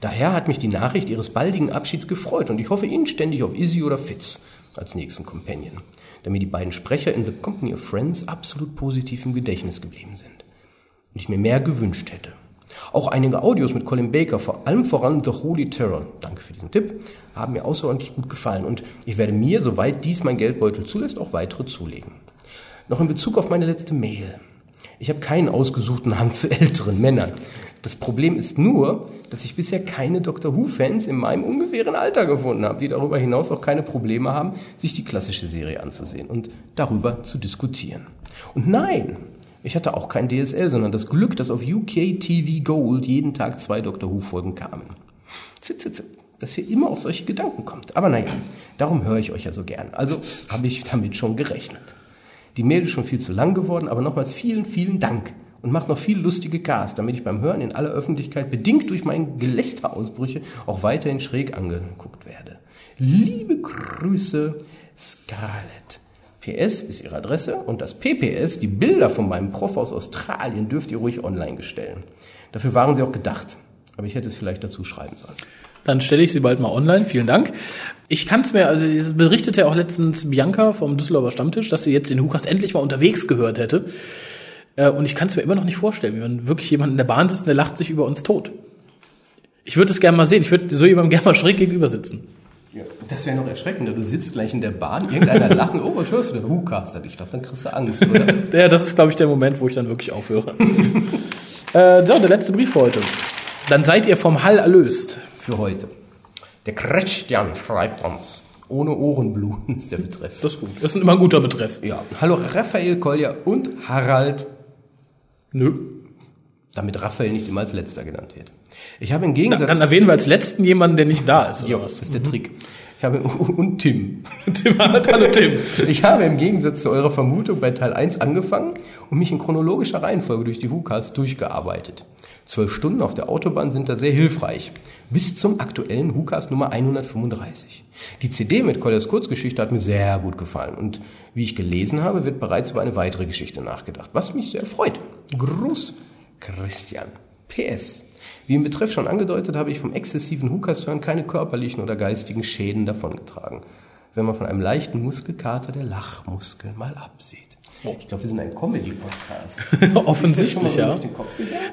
[SPEAKER 1] Daher hat mich die Nachricht ihres baldigen Abschieds gefreut und ich hoffe inständig auf Izzy oder Fitz als nächsten Companion, da mir die beiden Sprecher in The Company of Friends absolut positiv im Gedächtnis geblieben sind und ich mir mehr gewünscht hätte. Auch einige Audios mit Colin Baker, vor allem voran The Holy Terror, danke für diesen Tipp, haben mir außerordentlich gut gefallen und ich werde mir, soweit dies mein Geldbeutel zulässt, auch weitere zulegen. Noch in Bezug auf meine letzte Mail. Ich habe keinen ausgesuchten Hang zu älteren Männern. Das Problem ist nur, dass ich bisher keine Doctor Who-Fans in meinem ungefähren Alter gefunden habe, die darüber hinaus auch keine Probleme haben, sich die klassische Serie anzusehen und darüber zu diskutieren. Und nein, ich hatte auch kein DSL, sondern das Glück, dass auf UK TV Gold jeden Tag zwei Doctor Who-Folgen kamen. Zit, zit, zit dass ihr immer auf solche Gedanken kommt. Aber naja, darum höre ich euch ja so gern. Also habe ich damit schon gerechnet. Die Mail ist schon viel zu lang geworden, aber nochmals vielen, vielen Dank und macht noch viel lustige Gas, damit ich beim Hören in aller Öffentlichkeit bedingt durch meine Gelächterausbrüche auch weiterhin schräg angeguckt werde. Liebe Grüße, Scarlett. PS ist ihre Adresse und das PPS, die Bilder von meinem Prof aus Australien, dürft ihr ruhig online bestellen. Dafür waren sie auch gedacht. Aber ich hätte es vielleicht dazu schreiben sollen.
[SPEAKER 2] Dann stelle ich sie bald mal online. Vielen Dank. Ich kann es mir, also es berichtete auch letztens Bianca vom Düsseldorfer Stammtisch, dass sie jetzt den Hukas endlich mal unterwegs gehört hätte. Äh, und ich kann es mir immer noch nicht vorstellen, wie man wirklich jemand in der Bahn sitzt, der lacht sich über uns tot. Ich würde es gerne mal sehen. Ich würde so jemandem gerne mal schräg gegenüber sitzen.
[SPEAKER 1] Das wäre noch erschreckender. Du sitzt gleich in der Bahn, irgendeiner lachen, oh, was hörst du denn? Hucaster. Ich glaube, dann kriegst du Angst, oder?
[SPEAKER 2] ja, das ist, glaube ich, der Moment, wo ich dann wirklich aufhöre. äh, so, der letzte Brief für heute. Dann seid ihr vom Hall erlöst.
[SPEAKER 1] Für heute. Der Christian schreibt uns. Ohne Ohrenbluten ist der Betreff.
[SPEAKER 2] Das ist gut. Das ist immer ein guter Betreff.
[SPEAKER 1] Ja. Hallo Raphael Kolja und Harald.
[SPEAKER 2] Nö.
[SPEAKER 1] Damit Raphael nicht immer als letzter genannt wird. Ich habe im
[SPEAKER 2] Dann,
[SPEAKER 1] Gegensatz.
[SPEAKER 2] dann erwähnen wir als letzten jemanden, der nicht da ist. Oder
[SPEAKER 1] Jo,
[SPEAKER 2] was?
[SPEAKER 1] das ist der Trick. Ich habe, und Tim.
[SPEAKER 2] Tim, hallo Tim.
[SPEAKER 1] Ich habe im Gegensatz zu eurer Vermutung bei Teil 1 angefangen und mich in chronologischer Reihenfolge durch die Hukas durchgearbeitet. Zwölf Stunden auf der Autobahn sind da sehr hilfreich. Bis zum aktuellen Hukas Nummer 135. Die CD mit Colliers Kurzgeschichte hat mir sehr gut gefallen und wie ich gelesen habe, wird bereits über eine weitere Geschichte nachgedacht, was mich sehr freut. Gruß, Christian. PS. Wie im Betreff schon angedeutet, habe ich vom exzessiven Hukas-Hören keine körperlichen oder geistigen Schäden davongetragen. Wenn man von einem leichten Muskelkater der Lachmuskeln mal absieht. Ich glaube, wir sind ein Comedy-Podcast.
[SPEAKER 2] Offensichtlich, ja.
[SPEAKER 1] gegangen?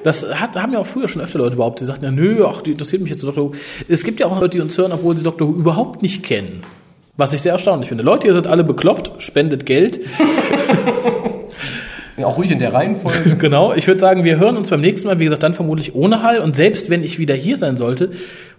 [SPEAKER 2] Das hat, haben ja auch früher schon öfter Leute behauptet. Die sagten ja, nö, ach, die interessiert mich jetzt Dr. Who. Es gibt ja auch Leute, die uns hören, obwohl sie Dr. Who überhaupt nicht kennen. Was ich sehr erstaunlich finde. Leute, ihr seid alle bekloppt, spendet Geld.
[SPEAKER 1] Ja, auch ruhig in der Reihenfolge.
[SPEAKER 2] Genau, ich würde sagen, wir hören uns beim nächsten Mal, wie gesagt, dann vermutlich ohne Hall. Und selbst wenn ich wieder hier sein sollte,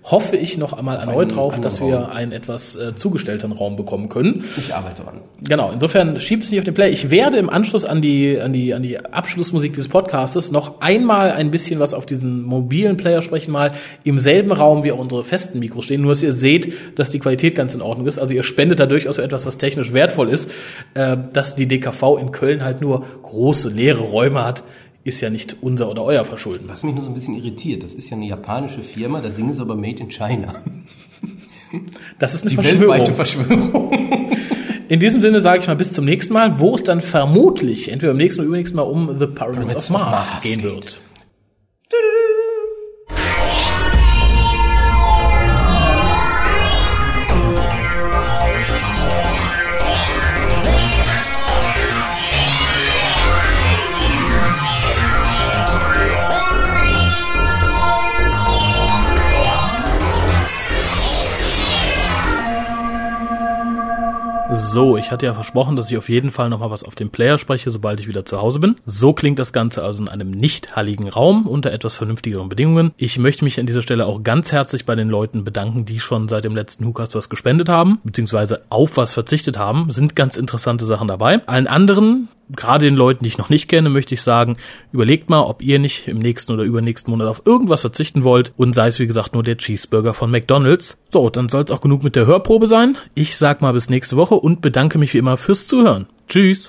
[SPEAKER 2] hoffe ich noch einmal erneut drauf, dass wir
[SPEAKER 1] Raum.
[SPEAKER 2] einen etwas äh, zugestellteren Raum bekommen können.
[SPEAKER 1] Ich arbeite dran.
[SPEAKER 2] Genau, insofern schiebt es nicht auf den Play. Ich werde im Anschluss an die, an die, an die Abschlussmusik dieses Podcastes noch einmal ein bisschen was auf diesen mobilen Player sprechen, mal im selben Raum wie auch unsere festen Mikros stehen, nur dass ihr seht, dass die Qualität ganz in Ordnung ist. Also ihr spendet da durchaus für etwas, was technisch wertvoll ist. Äh, dass die DKV in Köln halt nur große leere Räume hat, ist ja nicht unser oder euer Verschulden.
[SPEAKER 1] Was mich nur so ein bisschen irritiert, das ist ja eine japanische Firma, das Ding ist aber made in China.
[SPEAKER 2] Das ist eine
[SPEAKER 1] Die
[SPEAKER 2] Verschwörung.
[SPEAKER 1] weltweite Verschwörung.
[SPEAKER 2] In diesem Sinne sage ich mal bis zum nächsten Mal, wo es dann vermutlich entweder beim nächsten oder übernächsten Mal um The Pyramids,
[SPEAKER 1] Pyramids
[SPEAKER 2] of
[SPEAKER 1] of
[SPEAKER 2] Mars,
[SPEAKER 1] Mars
[SPEAKER 2] gehen
[SPEAKER 1] geht.
[SPEAKER 2] So, ich hatte ja versprochen, dass ich auf jeden Fall noch mal was auf dem Player spreche, sobald ich wieder zu Hause bin. So klingt das Ganze also in einem nicht halligen Raum unter etwas vernünftigeren Bedingungen. Ich möchte mich an dieser Stelle auch ganz herzlich bei den Leuten bedanken, die schon seit dem letzten Hookast was gespendet haben, beziehungsweise auf was verzichtet haben. Sind ganz interessante Sachen dabei. Allen anderen, gerade den Leuten, die ich noch nicht kenne, möchte ich sagen, überlegt mal, ob ihr nicht im nächsten oder übernächsten Monat auf irgendwas verzichten wollt und sei es wie gesagt nur der Cheeseburger von McDonald's. So, dann soll es auch genug mit der Hörprobe sein. Ich sag mal bis nächste Woche und bedanke mich wie immer fürs Zuhören. Tschüss.